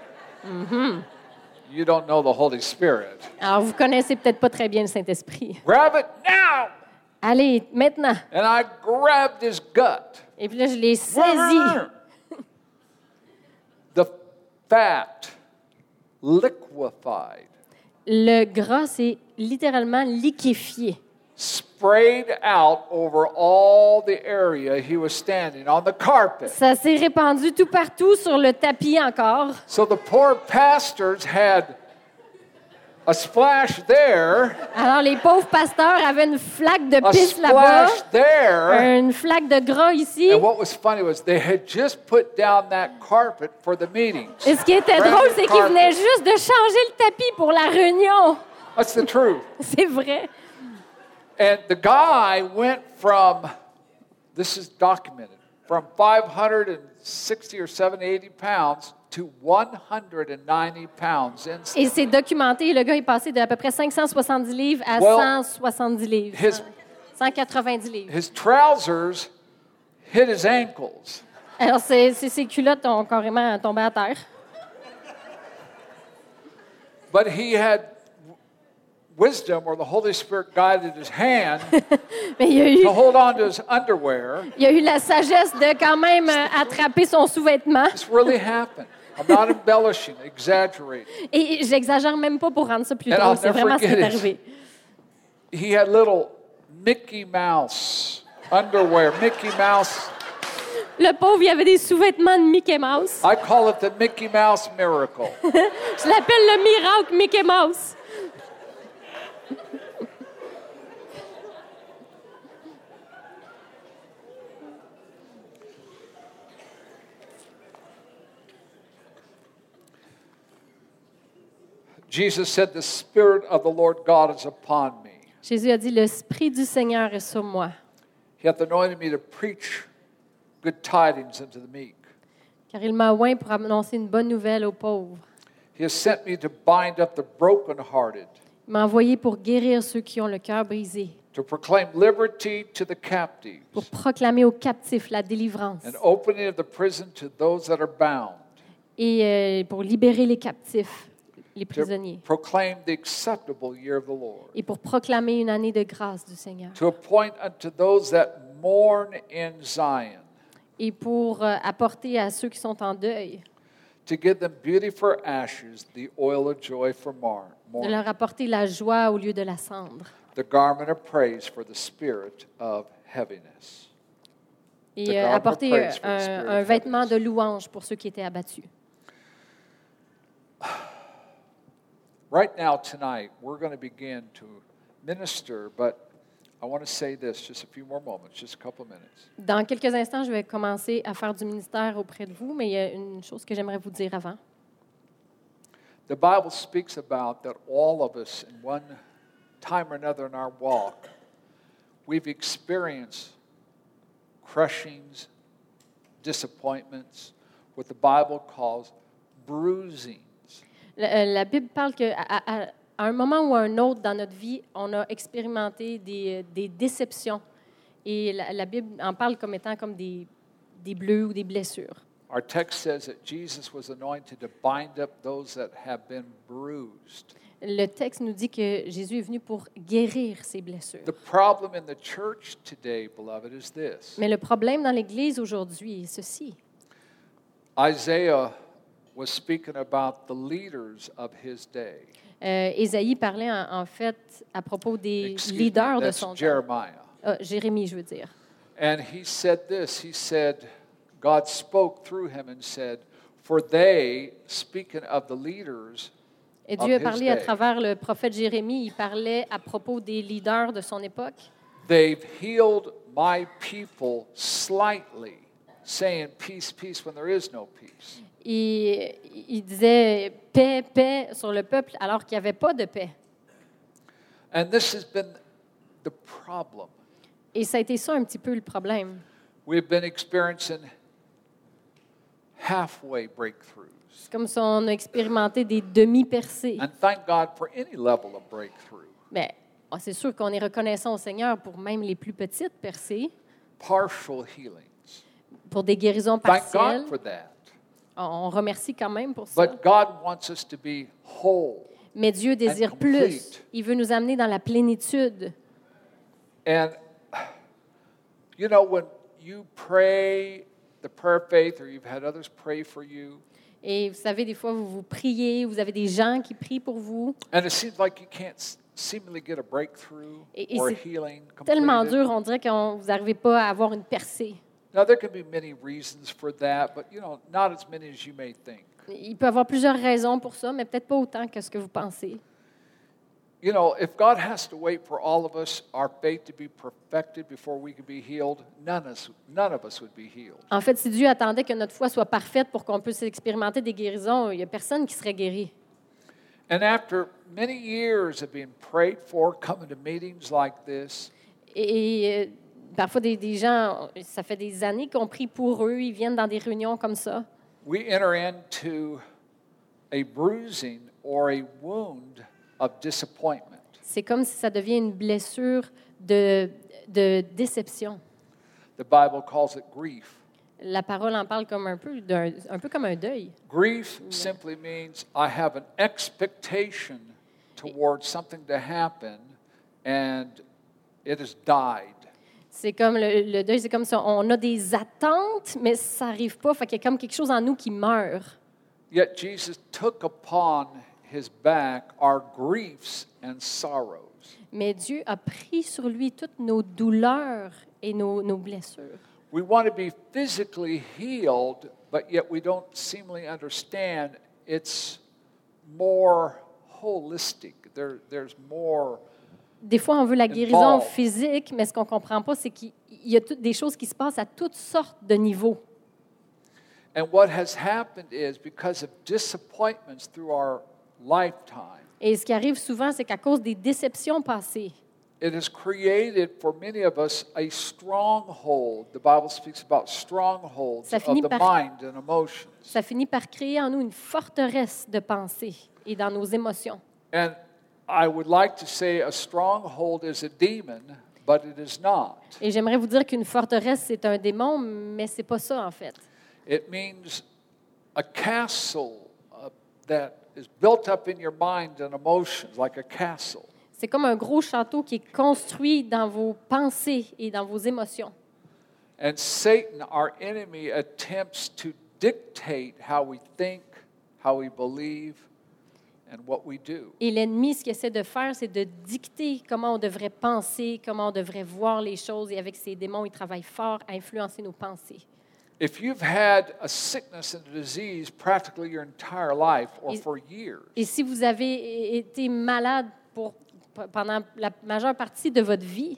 You don't know the Holy Spirit. Alors, vous connaissez peut-être pas très bien le Saint-Esprit. Grab it now. Allez, maintenant. And I grabbed his gut. Et puis là, je l'ai saisi. The fat liquefied, Le gras, c'est littéralement liquéfié. sprayed out over all the area he was standing on the carpet. Ça s'est répandu tout partout sur le tapis encore. So the poor pastors had a splash there, Alors, les pauvres pasteurs avaient une flaque de pisse là-bas, splash there. une flaque de gras ici. And what was funny was they had just put down that carpet for the meetings. Et ce qui était drôle, c'est qu'ils venaient juste de changer le tapis pour la réunion. That's the truth. C'est vrai. And the guy went from, this is documented, from 560 or 780 pounds to 190 pounds instantly. Et c'est documenté. Le gars est passé d'à peu près 570 livres à Well, 170 livres. his- 190 livres. His trousers hit his ankles. Alors, ses, culottes ont carrément tombé à terre. But he had wisdom, or the Holy Spirit guided his hand Mais il y a eu, to hold on to his underwear. il y a eu la sagesse de quand même attraper son sous-vêtement. This really happened. I'm not embellishing, exaggerating. Et j'exagère même pas pour rendre ça plus And drôle. I'll C'est never vraiment ce qui est forget it. arrivé. He had little Mickey Mouse underwear, Mickey Mouse. Le pauvre, il avait des sous-vêtements de Mickey Mouse. I call it the Mickey Mouse miracle. Je l'appelle le miracle Mickey Mouse. Jesus said, The Spirit of the Lord God is upon me. Jésus a dit, l'Esprit du Seigneur est sur moi, He hath anointed me to preach good tidings unto the meek. car il m'a oint pour annoncer une bonne nouvelle aux pauvres. He has sent me to bind up the brokenhearted, Il m'a envoyé pour guérir ceux qui ont le cœur brisé, to proclaim liberty to the captives, pour proclamer aux captifs la délivrance and opening of the prison to those that are bound, et euh, pour libérer les captifs, les to prisonniers, proclaim the acceptable year of the Lord, et pour proclamer une année de grâce du Seigneur, to appoint unto those that mourn in Zion, et pour euh, apporter à ceux qui sont en deuil, to give them beauty for ashes, the oil of joy for mar- de leur apporter la joie au lieu de la cendre, the garment of praise for the spirit of heaviness. The et euh, apporter the un, un vêtement de louange pour ceux qui étaient abattus. Right now, tonight, we're going to begin to minister, but I want to say this just a few more moments, just a couple of minutes. Dans quelques instants, je vais commencer à faire du ministère auprès de vous, mais il y a une chose que j'aimerais vous dire avant. The Bible speaks about that all of us, in one time or another in our walk, we've experienced crushings, disappointments, what the Bible calls bruisings. La, euh, la Bible parle qu'à à, à- à un moment ou à un autre dans notre vie, on a expérimenté des, euh, des déceptions. Et la, la Bible en parle comme étant comme des, des bleus ou des blessures. Our text says that Jesus was anointed to bind up those that have been bruised. Le texte nous dit que Jésus est venu pour guérir ces blessures. The problem in the church today, beloved, is this Mais le problème dans l'Église aujourd'hui est ceci. Isaiah was speaking about the leaders of his day. Euh, Ésaïe parlait en, en fait à propos des Excuse me, leaders de that's son temps. Jeremiah. Ah, Jérémie, je veux dire. And he said this He said, God spoke through him and said, For they, speaking of the leaders, Et of Dieu a parlé à travers le prophète Jérémie. Il parlait à propos des leaders de son époque. they've healed my people slightly, saying, Peace, peace, when there is no peace. Et il disait paix, paix sur le peuple alors qu'il n'y avait pas de paix. And this has been the problem. Et ça a été ça un petit peu le problème. We've been experiencing halfway breakthroughs. C'est comme si on a expérimenté des demi-percées. And thank God for any level of breakthrough. Mais ah, c'est sûr qu'on est reconnaissant au Seigneur pour même les plus petites percées, Partial healings. pour des guérisons Thank partielles. God for that. On remercie quand même pour ça. But God wants us to be whole. Mais Dieu désire and plus. complete. Il veut nous amener dans la plénitude. And, you know, when you pray the prayer of faith or you've had others pray for you, Et vous savez, des fois, vous vous priez, vous avez des gens qui prient pour vous. and it seems like you can't s- seemingly get a breakthrough Et- et or a c'est healing Tellement completed. dur, on dirait que vous n'arrivez pas à avoir une percée. Now, there can be many reasons for that, but, you know, not as many as you may think. Il peut y avoir plusieurs raisons pour ça, mais peut-être pas autant que ce que vous pensez. You know, if God has to wait for all of us, our faith to be perfected before we can be healed, none, us, none of us would be healed. En fait, si Dieu attendait que notre foi soit parfaite pour qu'on puisse expérimenter des guérisons, il n'y a personne qui serait guéri. And after many years of being prayed for, coming to meetings like this, Et, euh, parfois, des, des gens, ça fait des années qu'on prie pour eux, ils viennent dans des réunions comme ça. we enter into a bruising or a wound of disappointment. C'est comme si ça devient une blessure de, de déception. The Bible calls it grief. La parole en parle comme un peu, d'un, un peu comme un deuil. Grief simply means I have an expectation towards something to happen and it has died. C'est comme le, le deuil, c'est comme ça. On a des attentes, mais ça n'arrive pas. Fait qu'il y a comme quelque chose en nous qui meurt. Yet Jesus took upon his back our griefs and sorrows. Mais Dieu a pris sur lui toutes nos douleurs et nos, nos blessures. We want to be physically healed, but yet we don't seemingly understand it's more holistic. There, there's more. Des fois, on veut la guérison physique, mais ce qu'on ne comprend pas, c'est qu'il y a toutes des choses qui se passent à toutes sortes de niveaux. And what has happened is because of disappointments through our lifetime, Et ce qui arrive souvent, c'est qu'à cause des déceptions passées, it has created for many of us a stronghold. The Bible speaks about strongholds Ça of finit the par- mind and emotions. ça finit par créer en nous une forteresse de pensée et dans nos émotions. And I would like to say a stronghold is a demon, but it is not. Et j'aimerais vous dire qu'une forteresse, c'est un démon, mais c'est pas ça en fait. It means a castle uh, that is built up in your mind and emotions, like a castle. C'est comme un gros château qui est construit dans vos pensées et dans vos émotions. And Satan, our enemy, attempts to dictate how we think, how we believe, Et l'ennemi, ce qu'il essaie de faire, c'est de dicter comment on devrait penser, comment on devrait voir les choses. Et avec ces démons, il travaille fort à influencer nos pensées. If you've had a sickness and a disease practically your entire life or Is- for years, Et si vous avez été malade pour, pendant la majeure partie de votre vie,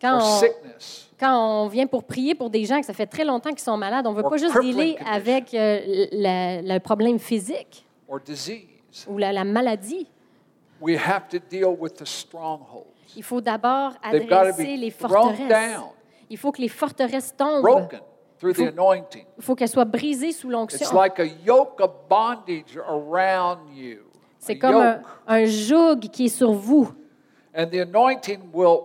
Quand on- sickness. quand on vient pour prier pour des gens que ça fait très longtemps qu'ils sont malades, on ne veut pas juste dealer avec euh, le problème physique ou la, la maladie. We have to deal with the strongholds. Il faut d'abord adresser les forteresses. Il faut que les forteresses tombent. broken Faut-. Il faut qu'elles soient brisées sous It's l'onction. like a yoke of bondage around you. A C'est comme un, joug qui est sur vous. And the anointing will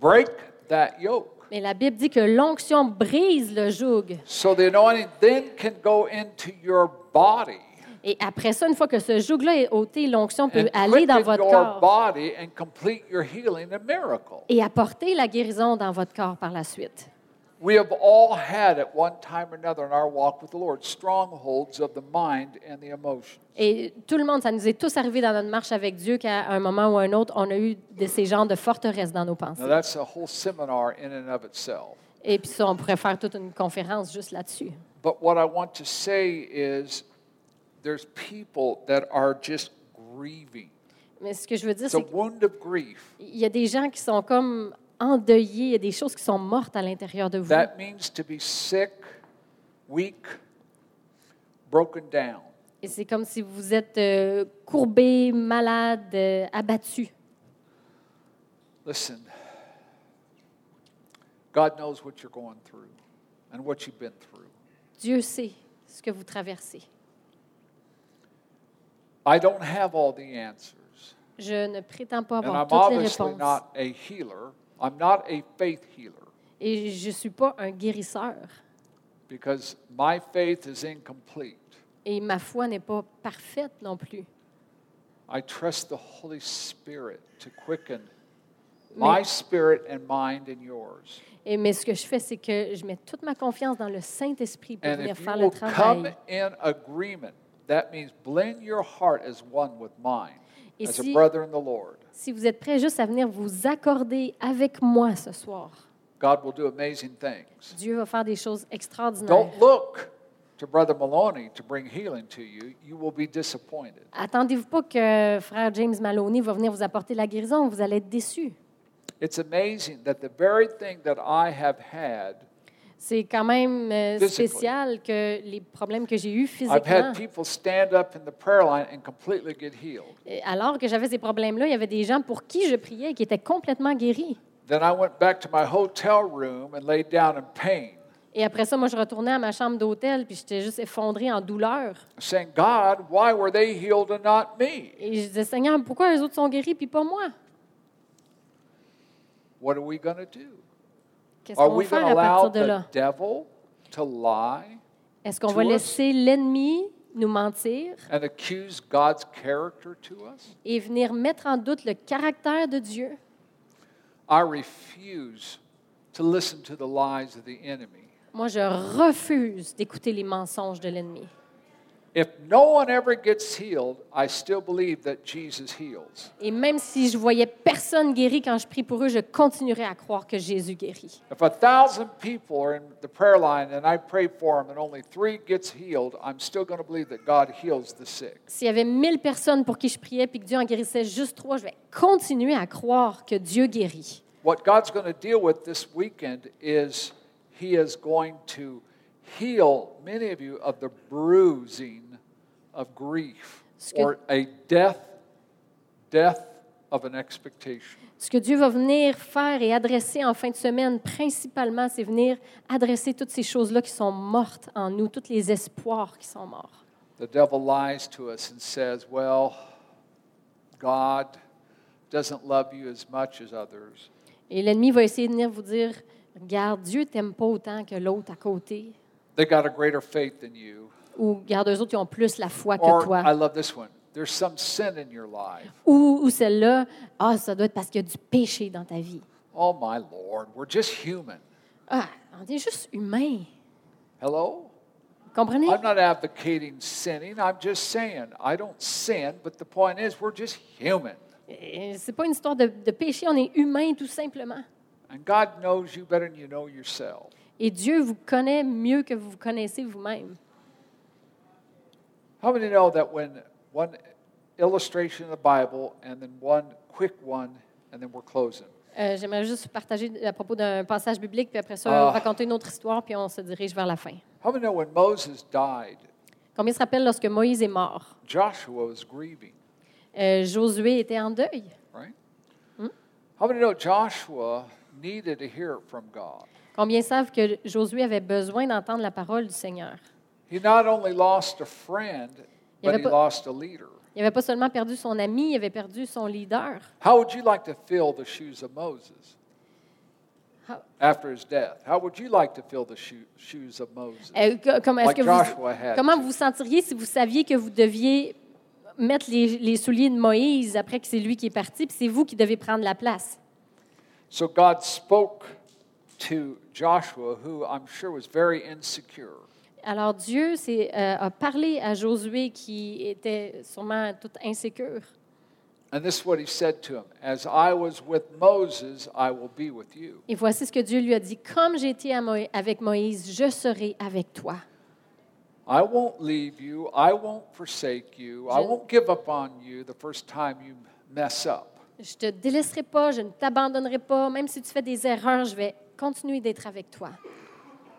break that yoke. Mais la Bible dit que l'onction brise le joug. So the anointing then can go into your body Et après ça, une fois que ce joug-là est ôté, l'onction peut and aller dans votre your corps body and complete your healing and miracle. et apporter la guérison dans votre corps par la suite. We have all had at one time or another in our walk with the Lord strongholds of the mind and the emotions. Et tout le monde, ça nous est tous arrivé dans notre marche avec Dieu qu'à un moment ou un autre, on a eu de ces genres de forteresses dans nos pensées. Now, that's a whole seminar in and of itself. Et puis ça, on pourrait faire toute une conférence juste là-dessus. But what I want to say is there's people that are just grieving. Mais ce que je veux dire, It's a c'est qu'il wound of grief. y a des gens qui sont comme endeuillés, il y a des choses qui sont mortes à l'intérieur de vous. That means to be sick, weak, broken down. Et c'est comme si vous êtes euh, courbé, malade, euh, abattu. Listen, God knows what you're going through and what you've been through. Dieu sait ce que vous traversez. I don't have all the answers. Je ne prétends pas And avoir I'm toutes les obviously réponses. not a healer. I'm not a faith healer Et je ne suis pas un guérisseur. because my faith is incomplete. Et ma foi n'est pas parfaite non plus. I trust the Holy Spirit to quicken Mais- my spirit and mind and yours. Et, mais ce que je fais, c'est que je mets toute ma confiance dans le Saint-Esprit pour And venir if you faire le will come travail. in agreement, that means blend your heart as one with mine, Et as a si- brother in the Lord. Si vous êtes prêts juste à venir vous accorder avec moi ce soir, God will do amazing things. Dieu va faire des choses extraordinaires. Don't look to Brother Maloney to bring healing to you. You will be disappointed. Attendez-vous pas que frère James Maloney va venir vous apporter la guérison, vous allez être déçus. It's amazing that the very thing that I have had, C'est quand même euh, spécial que les problèmes que j'ai eus physiquement, had people stand up in the prayer line and completely get healed. Et alors que j'avais ces problèmes-là, il y avait des gens pour qui je priais et qui étaient complètement guéris. Then I went back to my hotel room and laid down in pain, Et après ça, moi, je retournais à ma chambre d'hôtel, puis j'étais juste effondrée en douleur. saying, God, why were they healed and not me? Et je disais, Seigneur, pourquoi les autres sont guéris puis pas moi? What are we going to do? Qu'est-ce Are qu'on va we going faire to à partir allow de là? the devil to lie Est-ce qu'on va laisser l'ennemi nous mentir and accuse God's character to us? et venir mettre en doute le caractère de Dieu? I refuse to listen to the lies of the enemy. Moi, je refuse d'écouter les mensonges de l'ennemi. If no one ever gets healed, I still believe that Jesus heals. Et même si je voyais personne guéri quand je prie pour eux, je continuerai à croire que Jésus guérit. If a thousand people are in the prayer line and I pray for them and only three gets healed, I'm still going to believe that God heals the sick. S'il y avait personnes pour qui je priais puis que Dieu en guérissait juste trois, je vais continuer à croire que Dieu guérit. What God's going to deal with this weekend is He is going to heal many of you of the bruising of grief Ce que- or a death, death of an expectation. Ce que Dieu va venir faire et adresser en fin de semaine, principalement, c'est venir adresser toutes ces choses-là qui sont mortes en nous, tous les espoirs qui sont morts. The devil lies to us and says, well, God doesn't love you as much as others. Et l'ennemi va essayer de venir vous dire, regarde, Dieu t'aime pas autant que l'autre à côté. They got a greater faith than you. Ou, regarde, eux autres, ils ont plus la foi que Or, I toi. love this one. There's some sin in your life. Ou, ou celle-là, ah, ça doit être parce qu'il y a du péché dans ta vie. Oh, my Lord, we're just human. Ah, on est juste humain. Hello? Comprenez? I'm not advocating sinning. I'm just saying I don't sin, but the point is we're just human. Et C'est pas une histoire de, de péché, on est humain tout simplement. And God knows you better than you know yourself. Et Dieu vous connaît mieux que vous vous connaissez vous-même. How many know that when one illustration in the Bible and then one quick one and then we're closing? Euh, J'aimerais juste partager à propos d'un passage biblique, puis après ça, Ah. raconter une autre histoire, puis on se dirige vers la fin. How many know when Moses died, Combien se rappellent lorsque Moïse est mort? Joshua was grieving, Euh, Josué était en deuil. right? How many know Joshua needed to hear it from God? Combien savent que Josué avait besoin d'entendre la parole du Seigneur? He not only lost a friend, Il y but avait he pas- lost a leader. Il n'avait pas seulement perdu son ami, il avait perdu son leader. How would you like to fill the shoes of Moses How- after his death? How would you like to fill the shoe, shoes of Moses? Co- comme- est-ce Like que vous- Joshua had comment vous vous sentiriez si vous saviez que vous deviez mettre les, les souliers de Moïse après que c'est lui qui est parti, puis c'est vous qui devez prendre la place? So God spoke to Joshua, who I'm sure was very insecure. Alors Dieu euh, a parlé à Josué qui était sûrement tout insécure. And this is what he said to him As I was with Moses, I will be with you. Et voici ce que Dieu lui a dit. Comme j'étais avec Moïse, je serai avec toi. I won't leave you. I won't forsake you. I Je- won't give up on you the first time you mess up. Je te délaisserai pas, je ne t'abandonnerai pas. Même si tu fais des erreurs, je vais continuer d'être avec toi.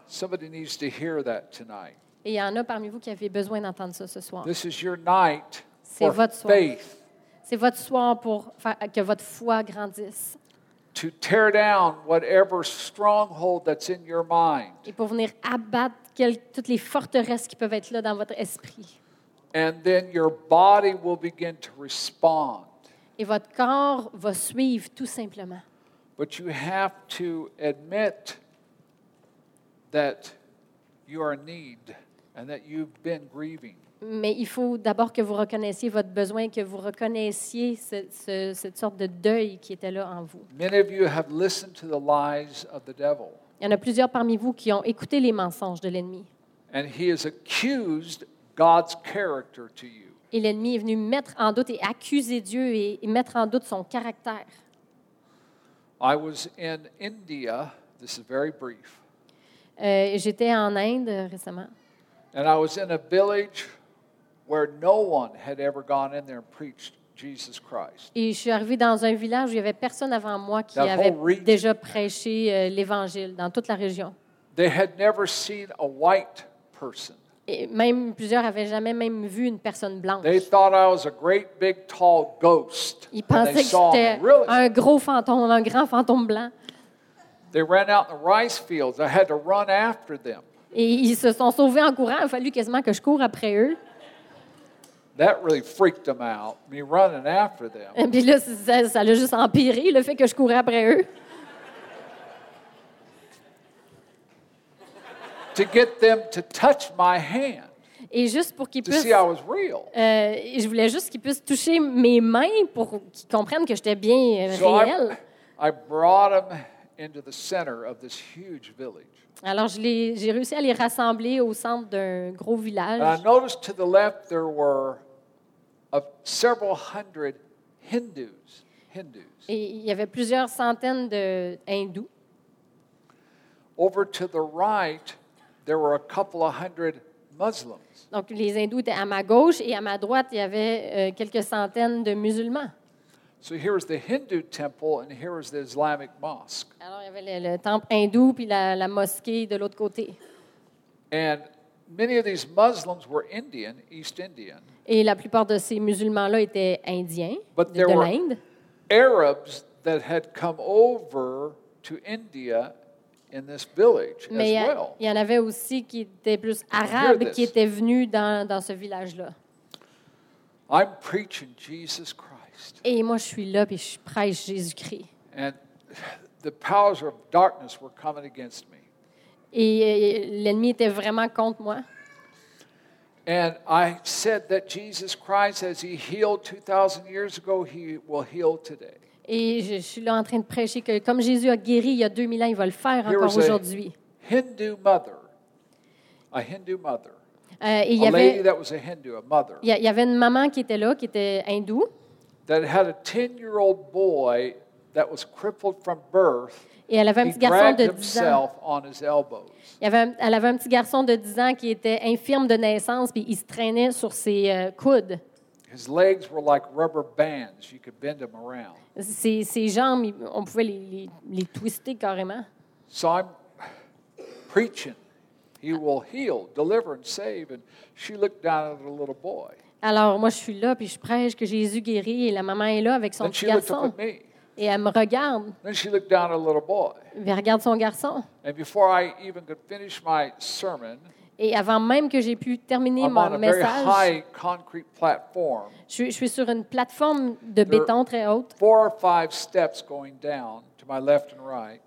Somebody needs to hear that tonight. Et il y en a parmi vous qui avez besoin d'entendre ça ce soir. This is your night C'est for votre soir. faith C'est votre soir pour faire que votre foi grandisse to tear down whatever stronghold that's in your mind. et pour venir abattre quel- toutes les forteresses qui peuvent être là dans votre esprit. And then your body will begin to respond. Et votre corps va suivre tout simplement. But you have to admit that you are in need and that you've been grieving. Mais il faut d'abord que vous reconnaissiez votre besoin, que vous reconnaissiez ce- ce- cette sorte de deuil qui était là en vous. Many of you have listened to the lies of the devil, Il y en a plusieurs parmi vous qui ont écouté les mensonges de l'ennemi. and he has accused God's character to you. Et l'ennemi est venu mettre en doute et accuser Dieu et, et mettre en doute son caractère. I was in India, this is very brief, Euh, J'étais en Inde récemment and I was in a village where no one had ever gone in there and preached Jesus Christ. et je suis arrivée dans un village où il avait personne avant moi qui That whole avait region. déjà prêché euh, l'Évangile dans toute la région. They had never seen a white person. Et même plusieurs n'avaient jamais même vu une personne blanche. They thought I was a great big tall ghost. Ils pensaient they que j'étais. Really? un gros fantôme, un grand fantôme blanc. They ran out in the rice fields. I had to run after them. Et ils se sont sauvés en courant. Il a fallu quasiment que je cours après eux. That really freaked them out, me running after them. Et puis là, ça, ça l'a juste empiré, le fait que je courais après eux. To get them to touch my hand, Et juste pour qu'ils puissent... euh, je voulais juste qu'ils puissent toucher mes mains pour qu'ils comprennent que j'étais bien So I, réelle. I brought them into the center of this huge village. Alors, j'ai réussi à les rassembler au centre d'un gros village. noticed to the left there were several hundred Hindus. Hindus. Et il y avait plusieurs centaines de hindous. Over to the right, there were a couple of hundred Muslims. Donc, les hindous étaient à ma gauche et à ma droite, il y avait euh, quelques centaines de musulmans. So here was the Hindu temple, and here was the Islamic mosque. Alors, il y avait le, le temple hindou puis la, la mosquée de l'autre côté. And many of these Muslims were Indian, East Indian. Et la plupart de ces musulmans-là étaient indiens But de, there de were- l'Inde. Arabs that had come over to India Mais il y, en avait aussi qui étaient plus arabes this. qui étaient venus dans, dans ce village-là. I'm preaching Jesus Christ. Et moi, je suis là puis je prêche Jésus-Christ. And the powers of darkness were coming against me. Et l'ennemi était vraiment contre moi. And I said that Jesus Christ, as he healed 2,000 years ago, he will heal today. Et je, je suis là en train de prêcher que comme Jésus a guéri il y a 2000 ans, il va le faire encore aujourd'hui. Hindu mother, a Hindu mother, Euh, et il y avait, that was a Hindu, a mother, il y avait une maman qui était là, qui était hindoue. that had a 10 year old boy that was crippled from birth. Et elle avait un He petit garçon de 10 ans. Il avait elle avait un petit garçon de 10 ans qui était infirme de naissance, puis il se traînait sur ses euh, coudes. His legs were like rubber bands. You could bend them around. Ses, ses jambes, on pouvait les, les- les twister carrément. So I'm preaching. He will heal, deliver, and save. And she looked down at the little boy. Alors moi, je suis là, puis je prêche que Jésus guérit, et la maman est là avec son Then petit she looked up garçon. at me. Et elle me regarde, Then she looked down at the little boy. elle regarde son garçon. And before I even could finish my sermon, Et avant même que j'ai pu terminer mon message, je, suis- je suis sur une plateforme de béton très haute.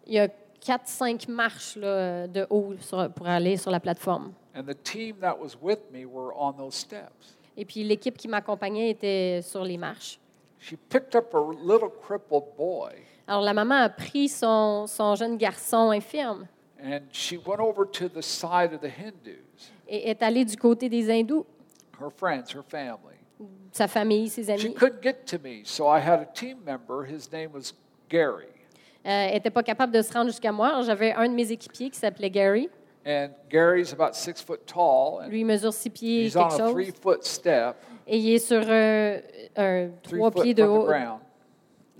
Il y a quatre, cinq marches là, de haut sur- pour aller sur la plateforme. And the team that was with me were on those steps. Et puis l'équipe qui m'accompagnait était sur les marches. she picked up a little crippled boy Alors, la maman a pris son, son jeune garçon infirme and she went over to the side of the Hindus, et est allée du côté des hindous, her friends, her family. sa famille, ses She amis. couldn't get to me, so I had a team member. His name was Gary. Euh, Elle n'était pas capable de se rendre jusqu'à moi. Alors, J'avais un de mes équipiers qui s'appelait Gary. And Gary's about six foot tall, and Lui, il mesure six pieds et he's on quelque a chose. three foot step, Et il est sur un, un three trois foot pieds de from the haut. ground.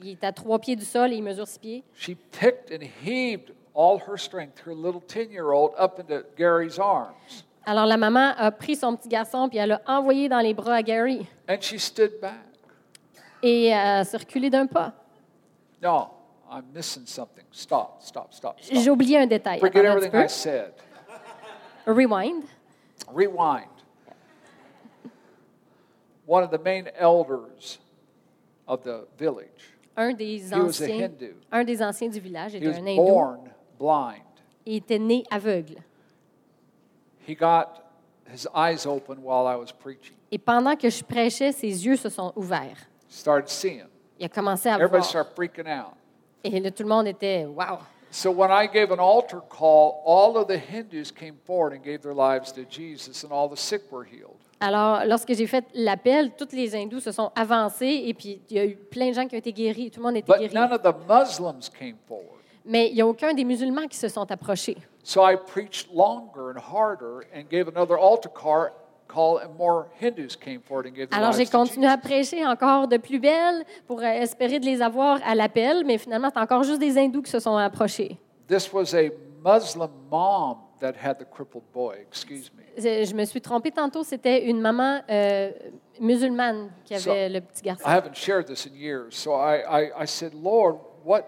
Il est à trois pieds du sol et il mesure six pieds. She picked and heaved all her strength, her little 10 year old, up into Gary's arms. Alors, la maman a pris son petit garçon puis elle l'a envoyé dans les bras à Gary. And she stood back. Et elle s'est reculée d'un pas. No, I'm missing something. Stop, stop, stop, J'ai oublié un détail. Forget Attends everything I said. Rewind. Rewind. One of the main elders of the village, Un des anciens, Hindu. un des anciens du village était un hindou. born blind. Il était né aveugle. He got his eyes open while I was preaching. Et pendant que je prêchais, ses yeux se sont ouverts. Started seeing. Il a commencé à Everybody voir. started freaking out. Et là, tout le monde était wow. So when I gave an altar call, all of the Hindus came forward and gave their lives to Jesus, and all the sick were healed. Alors, lorsque j'ai fait l'appel, tous les hindous se sont avancés et puis il y a eu plein de gens qui ont été guéris. Tout le monde été But guéri. none of the Muslims came forward. Mais il n'y a aucun des musulmans qui se sont approchés. So I preached longer and harder and gave another altar call, call and more Hindus came forward and gave their Alors, j'ai continué à prêcher encore de plus belle pour euh, espérer de les avoir à l'appel, mais finalement, c'est encore juste des hindous qui se sont approchés. This was a Muslim mom that had the crippled boy. Excuse me. Je je me suis trompée tantôt, c'était une maman euh, musulmane qui avait So, le petit garçon. I haven't shared this in years. So I, I, I said, Lord, what,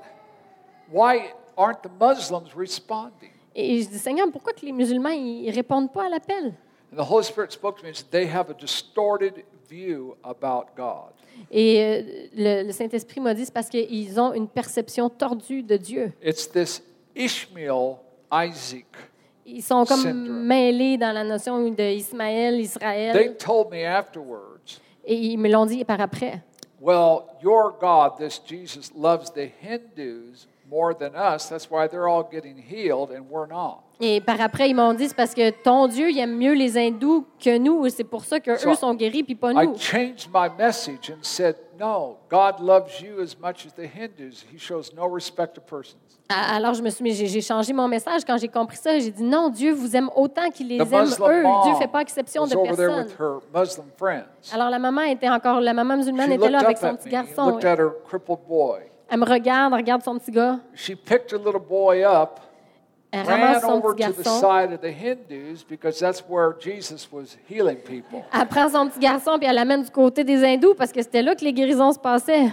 why aren't the Muslims responding? Et je dis, Seigneur, pourquoi que les musulmans ne répondent pas à l'appel? And the Holy Spirit spoke to me and said, they have a distorted view about God. Et euh, le, le Saint-Esprit m'a dit, c'est parce qu'ils ont une perception tordue de Dieu. It's this Ishmael, Isaac. Ils sont comme Syndrome. mêlés dans la notion d'Ismaël, They Israël. told me afterwards, Et ils me l'ont dit par après. well, your God, this Jesus, loves the Hindus more than us. That's why they're all getting healed and we're not. Et par après, ils m'ont dit, c'est parce que ton Dieu, il aime mieux les hindous que nous. et C'est pour ça qu'eux So, sont guéris, puis pas nous. changed my message and said, no, God loves you as much as the Hindus. He shows no respect to persons. A- Alors, je me suis j'ai changé mon message quand j'ai compris ça. J'ai dit, non, Dieu vous aime autant qu'il les The aime Muslim eux. Dieu ne fait pas exception de personne. Alors, la maman était encore, la maman musulmane She était là avec son petit garçon. Elle me regarde, elle regarde son petit gars. She picked her little boy up, Elle ran ramasse son over petit to the garçon. side of the Hindus because that's where Jesus was healing people. Elle prend son petit garçon puis elle l'amène du côté des hindous parce que c'était là que les guérisons se passaient.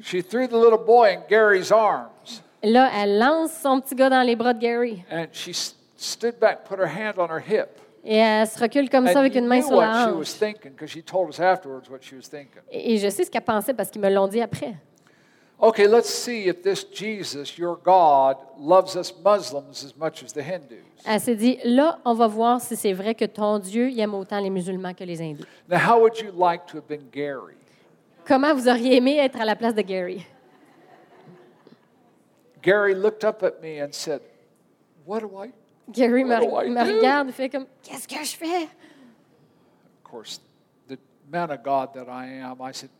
She threw the little boy in Gary's arms, Là, elle lance son petit gars dans les bras de Gary. and she stood back, put her hand on her hip. Et elle se recule comme ça avec une main sur la what she was hanche. thinking because she told us afterwards what she was thinking. Et et je sais ce qu'elle pensait parce qu'ils me l'ont dit après. Okay, let's see if this Jesus, your God, loves us Muslims as much as the Hindus. Elle s'est dit, là, on va voir si c'est vrai que ton Dieu il aime autant les musulmans que les hindous. Now, how would you like to have been Gary? Comment vous auriez aimé être à la place de Gary? Gary looked up at me and said, What do I? Gary me, What do I me do? regarde et fait comme, qu'est-ce que je fais? Of course, the man of God that I am, I said.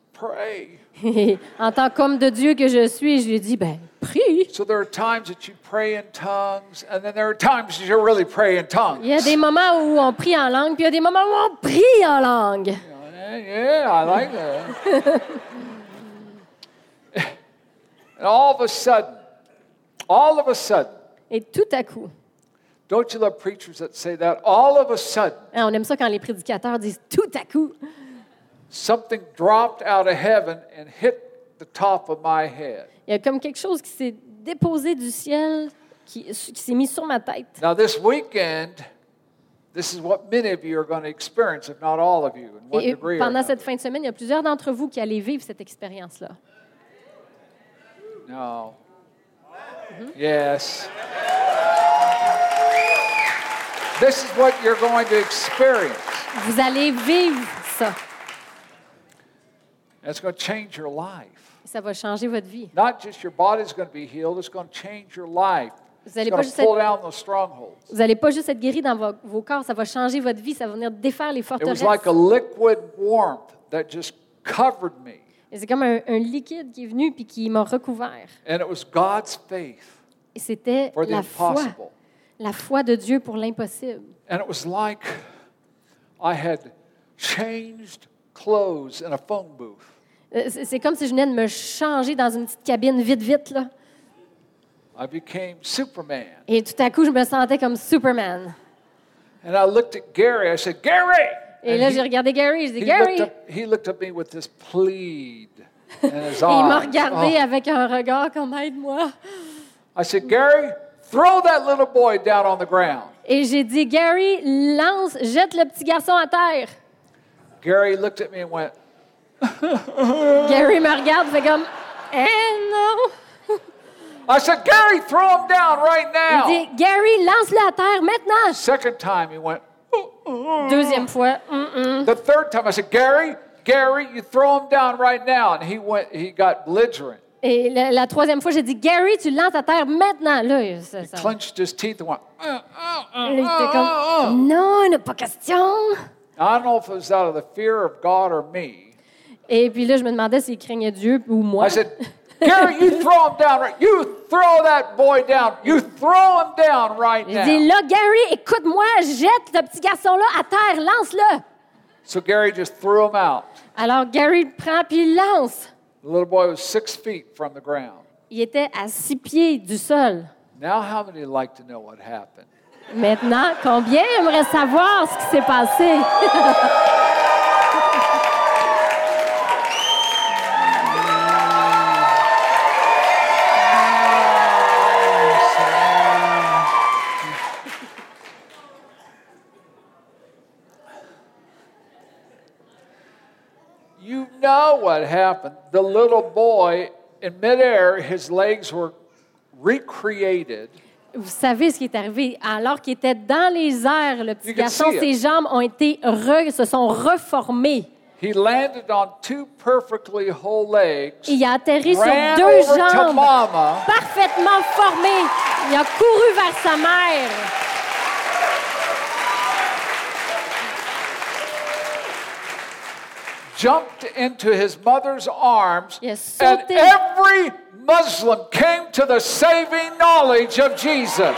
Et en tant qu'homme de Dieu que je suis, je lui ai dit, ben, prie. So there are times that you pray in tongues, and then there are times you really pray in tongues. Il y a des moments où on prie en langue, puis il y a des moments où on prie en langue. Yeah, I like that. and all of a sudden, all of a sudden, Et tout à coup, don't you love preachers that say that? All of a sudden, hein, on aime ça quand les prédicateurs disent tout à coup, something dropped out of heaven and hit the top of my head. il y a comme quelque chose qui s'est déposé du ciel, qui, qui s'est mis sur ma tête. Now, this weekend, this is what many of you are going to experience, if not all of you, in one Et degree or pendant cette fin de semaine, il y a plusieurs d'entre vous qui allez vivre cette expérience-là. No. Yes. This is what you're going to experience. Vous allez vivre ça. It's going to change your life. Ça va changer votre vie. Not just your body's going to be healed, it's going to change your life. Vous n'allez pas, juste être- vous allez pas juste être guéri dans vo- vos corps, ça va changer votre vie, ça va venir défaire les It was forteresses. like a liquid warmth that just covered me. Et C'est comme un, un liquide qui est venu puis qui m'a recouvert. And it was God's faith Et c'était la foi, impossible. la foi de Dieu pour l'impossible. And it was like I had changed clothes in a phone booth. Euh, C'est comme si je venais de me changer dans une petite cabine vite, vite, là. I became Superman. Et tout à coup, je me sentais comme Superman. And I looked at Gary. I said, Gary! Et là, he- j'ai regardé Gary, je dis Gary. looked, up, he looked at me with this plead in his Et il m'a regardé Oh. avec un regard comme aide-moi. I said, Gary, throw that little boy down on the ground. Et j'ai dit Gary, lance, jette le petit garçon à terre. Gary looked at me and went, Gary me regarde, fait comme Eh non. I said, Gary, throw him down right Il now. dit Gary, lance-le à terre maintenant. Second time, he went, Deuxième fois, hum. the third time, I said, Gary, Gary, you throw him down right now. And he went, he got belligerent. Et la, la troisième fois, j'ai dit Gary, tu lances à terre maintenant. Là, ça, ça- Clenched his teeth and went, uh, uh, uh, il était uh, uh, uh. comme Non, il n'a pas question. I don't know if it was out of the fear of God or me. Et puis là, je me demandais s'il craignait Dieu ou moi. I said, Gary, you throw him down right. You throw that boy down. You throw him down right J'ai dit now. là, Gary, écoute-moi, jette ce petit garçon-là à terre, lance-le. So Gary just threw him out. Alors Gary le prend puis il lance. The little boy was six feet from the ground. Il était à six pieds du sol. Now, how many like to know what happened? Maintenant, combien aimerait savoir ce qui s'est passé? know what happened. The little boy, in midair, his legs were recreated. Vous savez ce qui est arrivé. Alors qu'il était dans les airs, le petit You can garçon, see it. ses jambes ont été re- se sont reformées. He landed on two perfectly whole legs, Il a atterri sur ran deux over to jambes mama, parfaitement formées. Il a couru vers sa mère. Jumped into his mother's arms, and every Muslim came to the saving knowledge of Jesus.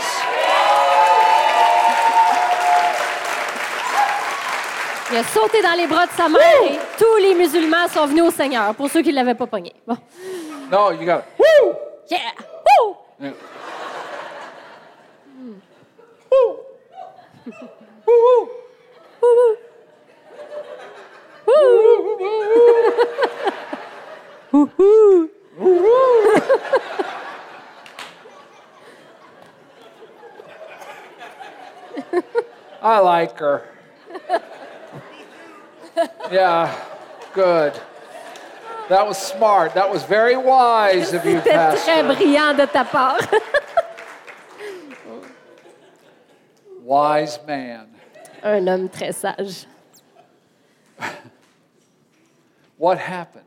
Il a sauté dans les bras de sa mère et tous les musulmans sont venus au Seigneur, pour ceux qui ne l'avaient pas pogné. Bon. No, you got it. Woo! Yeah! Woo! Yeah. Hmm. Woo! Woo! Woo! I like her. Yeah, good. That was smart. That was very wise of you, C'était très Pastor. brillant de ta part. Wise man. Un homme très sage. What happened?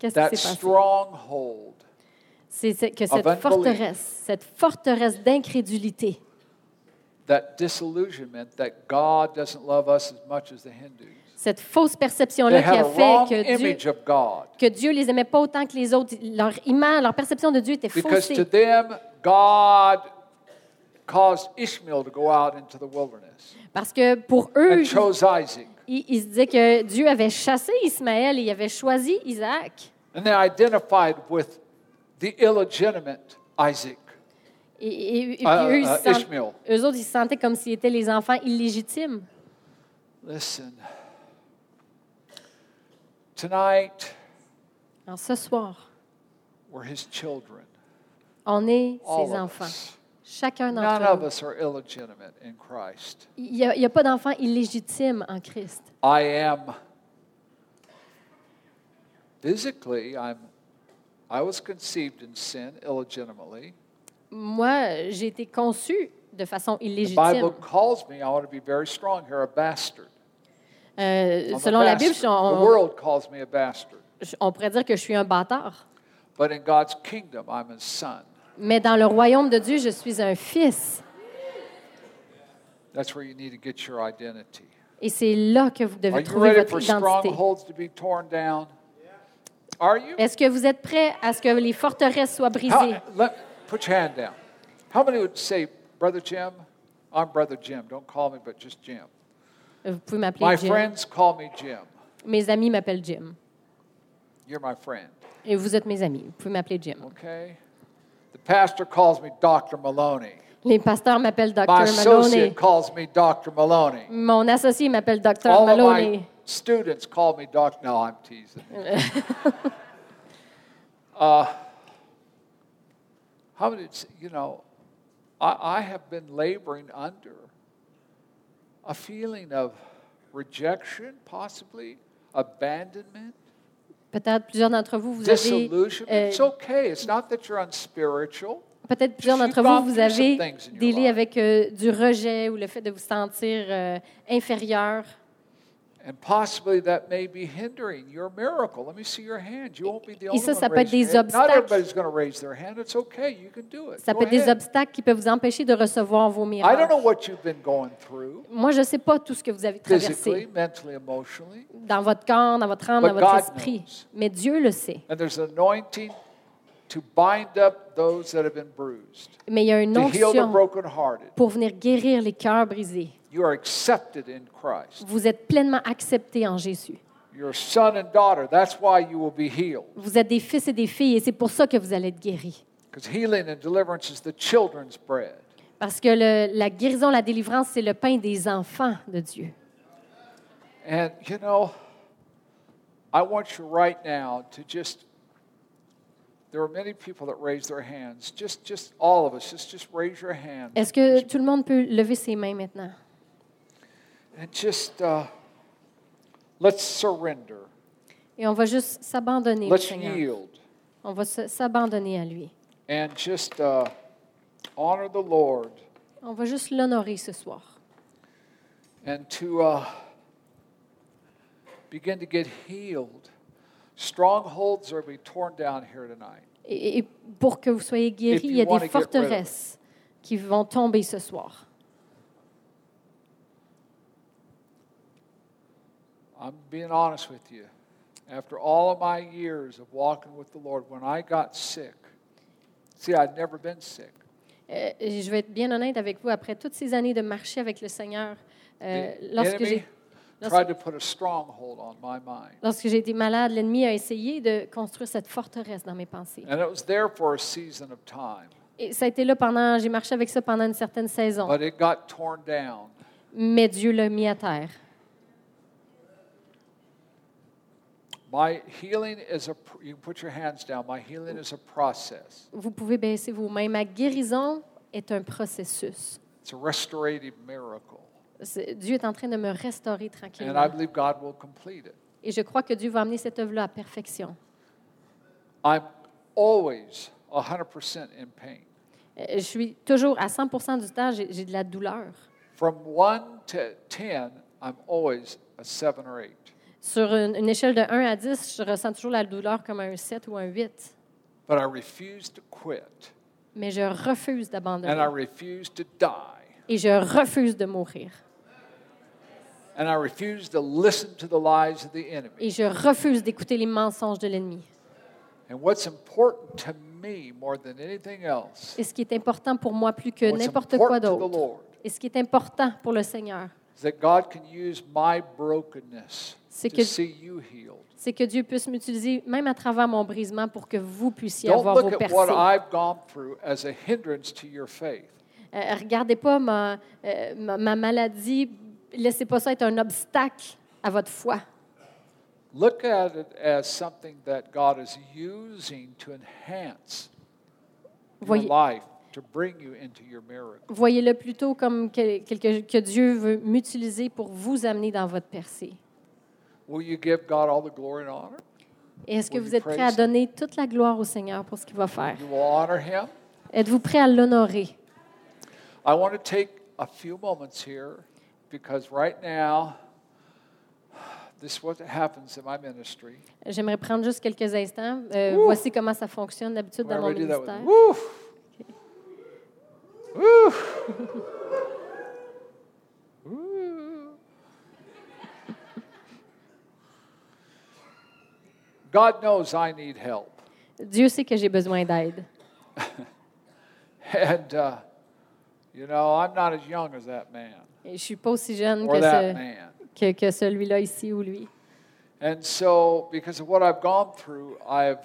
Qu'est-ce That qui s'est passé? stronghold C'est que cette forteresse, cette forteresse d'incrédulité, that disillusionment that God doesn't love us as much as the Hindus. cette fausse perception-là qui a a fait que Dieu, image of God que Dieu les aimait pas autant que les autres. Leur image, leur perception de Dieu était because to faussée. them God caused Ishmael to go out into the wilderness Parce que pour eux, ils se disaient que Dieu avait chassé Ismaël et il avait choisi Isaac. And they identified with the illegitimate Isaac. Et, et- et puis eux, ils se sent- Ishmael. eux autres, ils se sentaient comme s'ils étaient les enfants illégitimes. Listen. Tonight, Alors ce soir, we're his children. on est ses enfants. Chacun None d'entre of nous. us are illegitimate in Christ. Il n'y a, il y a pas d'enfant illégitime en Christ. I am physically, I'm I was conceived in sin illegitimately. Moi, j'ai été conçu de façon The illégitime. Bible calls me, I want to be very strong here, a bastard. Euh, I'm a selon la Bible, bastard. on- the world calls me a bastard. On pourrait dire que je suis un bâtard. But in God's kingdom, I'm his son. Mais dans le royaume de Dieu, je suis un fils. That's where you need to get your identity. Et c'est là que vous devez trouver votre identité. Est-ce que vous êtes prêts à ce que les forteresses soient How, brisées? let, put your hand down. How many would say, Brother Jim? I'm Brother Jim. Don't call me, but just Jim. Vous pouvez m'appeler My Jim. friends call me Jim. Mes amis m'appellent Jim. You're my friend. Et vous êtes mes amis. Vous pouvez m'appeler Jim. Okay? The pastor calls me Dr. Maloney. Les pasteurs m'appellent Dr. My associate Maloney. calls me Dr. Maloney. Mon associé m'appelle Dr. All of my students call me Dr. No, I'm teasing. uh, how many, you know, I, I have been laboring under a feeling of rejection, possibly, abandonment, Peut-être plusieurs d'entre vous, vous avez. euh. Peut-être plusieurs d'entre vous, vous avez délai life. avec euh, du rejet ou le fait de vous sentir euh, inférieur. Et ça, ça peut être des your hand. Not obstacles. everybody's going to raise their hand. It's okay. You can do it. Ça peut être des obstacles qui peuvent vous empêcher de recevoir vos I don't miracles. know what you've been going through Moi, je ne sais pas tout ce que vous avez physically, traversé mentally, emotionally. dans votre corps, dans votre âme, dans votre esprit. knows. Mais Dieu le sait. And there's an anointing to bind up those that have been bruised, Mais il y a une to heal the onction brokenhearted. pour venir guérir les cœurs brisés. You are accepted in Christ. Vous êtes pleinement acceptés en Jésus. You're a son and daughter. That's why you will be healed. Vous êtes des fils et des filles et c'est pour ça que vous allez être guéris. Because healing and deliverance is the children's bread. Parce que le- la guérison, la délivrance, c'est le pain des enfants de Dieu. And you know, I want you right now to just there are many people that raise their hands. Just just all of us, just just raise your hand. Est-ce que tout le monde peut lever ses mains maintenant? And just uh, let's surrender. Et on va juste s'abandonner au Let's Seigneur. yield On va se- s'abandonner à lui. and just uh, honor the Lord On va juste l'honorer ce soir. and to uh, begin to get healed. Strongholds are being torn down here tonight. Et, et pour que vous soyez guéris, If you il y a wanna des get rid of it. forteresses qui vont tomber ce soir. I'm being honest with you. After all of my years of walking with the Lord, when I got sick, see, I'd never been sick. Euh, je vais être bien honnête avec vous. Après toutes ces années de marcher avec le Seigneur, euh, The lorsque j'ai tried lorsque- to put a stronghold on my mind. lorsque j'ai été malade, l'ennemi a essayé de construire cette forteresse dans mes pensées. And it was there for a season of time. Et ça a été là pendant, j'ai marché avec ça pendant une certaine saison. But it got torn down. Mais Dieu l'a mis à terre. My healing is a, pr- you can put your hands down. My healing is a process. Vous pouvez baisser vos mains. Ma guérison est un processus. It's a restorative miracle. C'est- Dieu est en train de me restaurer And I tranquillement. believe God will complete it. Et je crois que Dieu va amener cette œuvre-là à perfection. I'm always 100% in pain. Euh, Je suis toujours, à 100% du temps, j'ai j'ai de la douleur. From 1 to 10, I'm always a 7 or 8. Sur une, une échelle de 1 à 10, je ressens toujours la douleur comme un 7 ou un 8. But I refuse to quit. Mais je refuse And I d'abandonner. refuse to die. Et je refuse de mourir. And I refuse to listen to the lies of the enemy. Et je refuse d'écouter les mensonges de l'ennemi. And what's important to me more than anything else Et ce qui est important pour moi plus que n'importe quoi d'autre, et ce qui est important pour le Seigneur, is that God can use my brokenness C'est to que- see you healed. c'est que Dieu puisse m'utiliser même à travers mon brisement pour que vous puissiez Don't avoir look vos at what percées. I've gone through as a hindrance to your faith. Euh, regardez pas ma, euh, ma, ma maladie, laissez pas ça être un obstacle à votre foi. Look at it as something that God is using to enhance your Voyez- life, Voyez-le plutôt comme que, quelque, que Dieu veut m'utiliser pour vous amener dans votre percée. Will you give God all the glory and honor? Et est-ce que vous êtes prêt à donner toute la gloire au Seigneur pour ce qu'il va faire? Êtes-vous prêt à l'honorer? I want to take a few moments here because right now this is what happens in my ministry. J'aimerais prendre juste quelques instants. Euh, voici comment ça fonctionne d'habitude dans mon ministère. Woo! Woo! God knows I need help. Dieu sait que j'ai besoin d'aide. And, uh, you know, I'm not as young as that man Et je suis pas aussi jeune que, ce- que, que celui-là ici ou lui. And so, because of what I've gone through, I've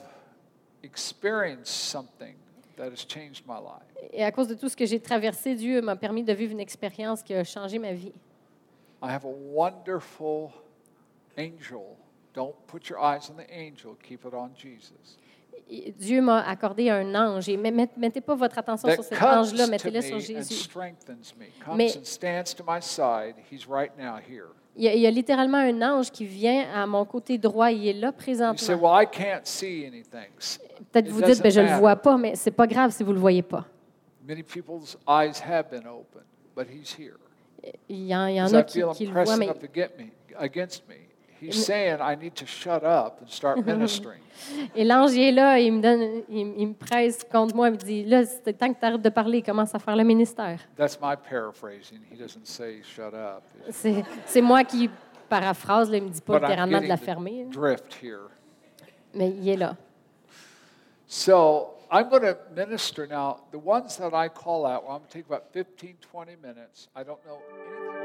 experienced something that has changed my life. Et à cause de tout ce que j'ai traversé, Dieu m'a permis de vivre une expérience qui a changé ma vie. I have a wonderful angel. Don't put your eyes on the angel, keep it on Jesus. Et Dieu m'a accordé un ange. Et met- met- mettez pas votre attention sur cet ange-là, mettez-le me sur and Jésus. Mais- Il y, a, il y a littéralement un ange qui vient à mon côté droit. Il est là présentement. well, Peut-être vous dites, ben, je ne le vois pas, mais c'est pas grave si vous ne le voyez pas. Many people's eyes have been opened, but he's here. Il y en, il y en a qui, qui le voient, mais He's saying I need to shut up and start ministering. Et l'ange est là, il me donne, il, il me presse contre moi, il me dit là, c'est temps que tu arrêtes de parler, commence à faire le ministère. That's my paraphrasing. He doesn't say shut up. C'est c'est moi qui paraphrase, là, il me dit pas But I'm littéralement de la fermer, là. drift here. mais il est là. So I'm going to minister now. The ones that I call out, well, I'm going to take about 15, 20 minutes. I don't know anything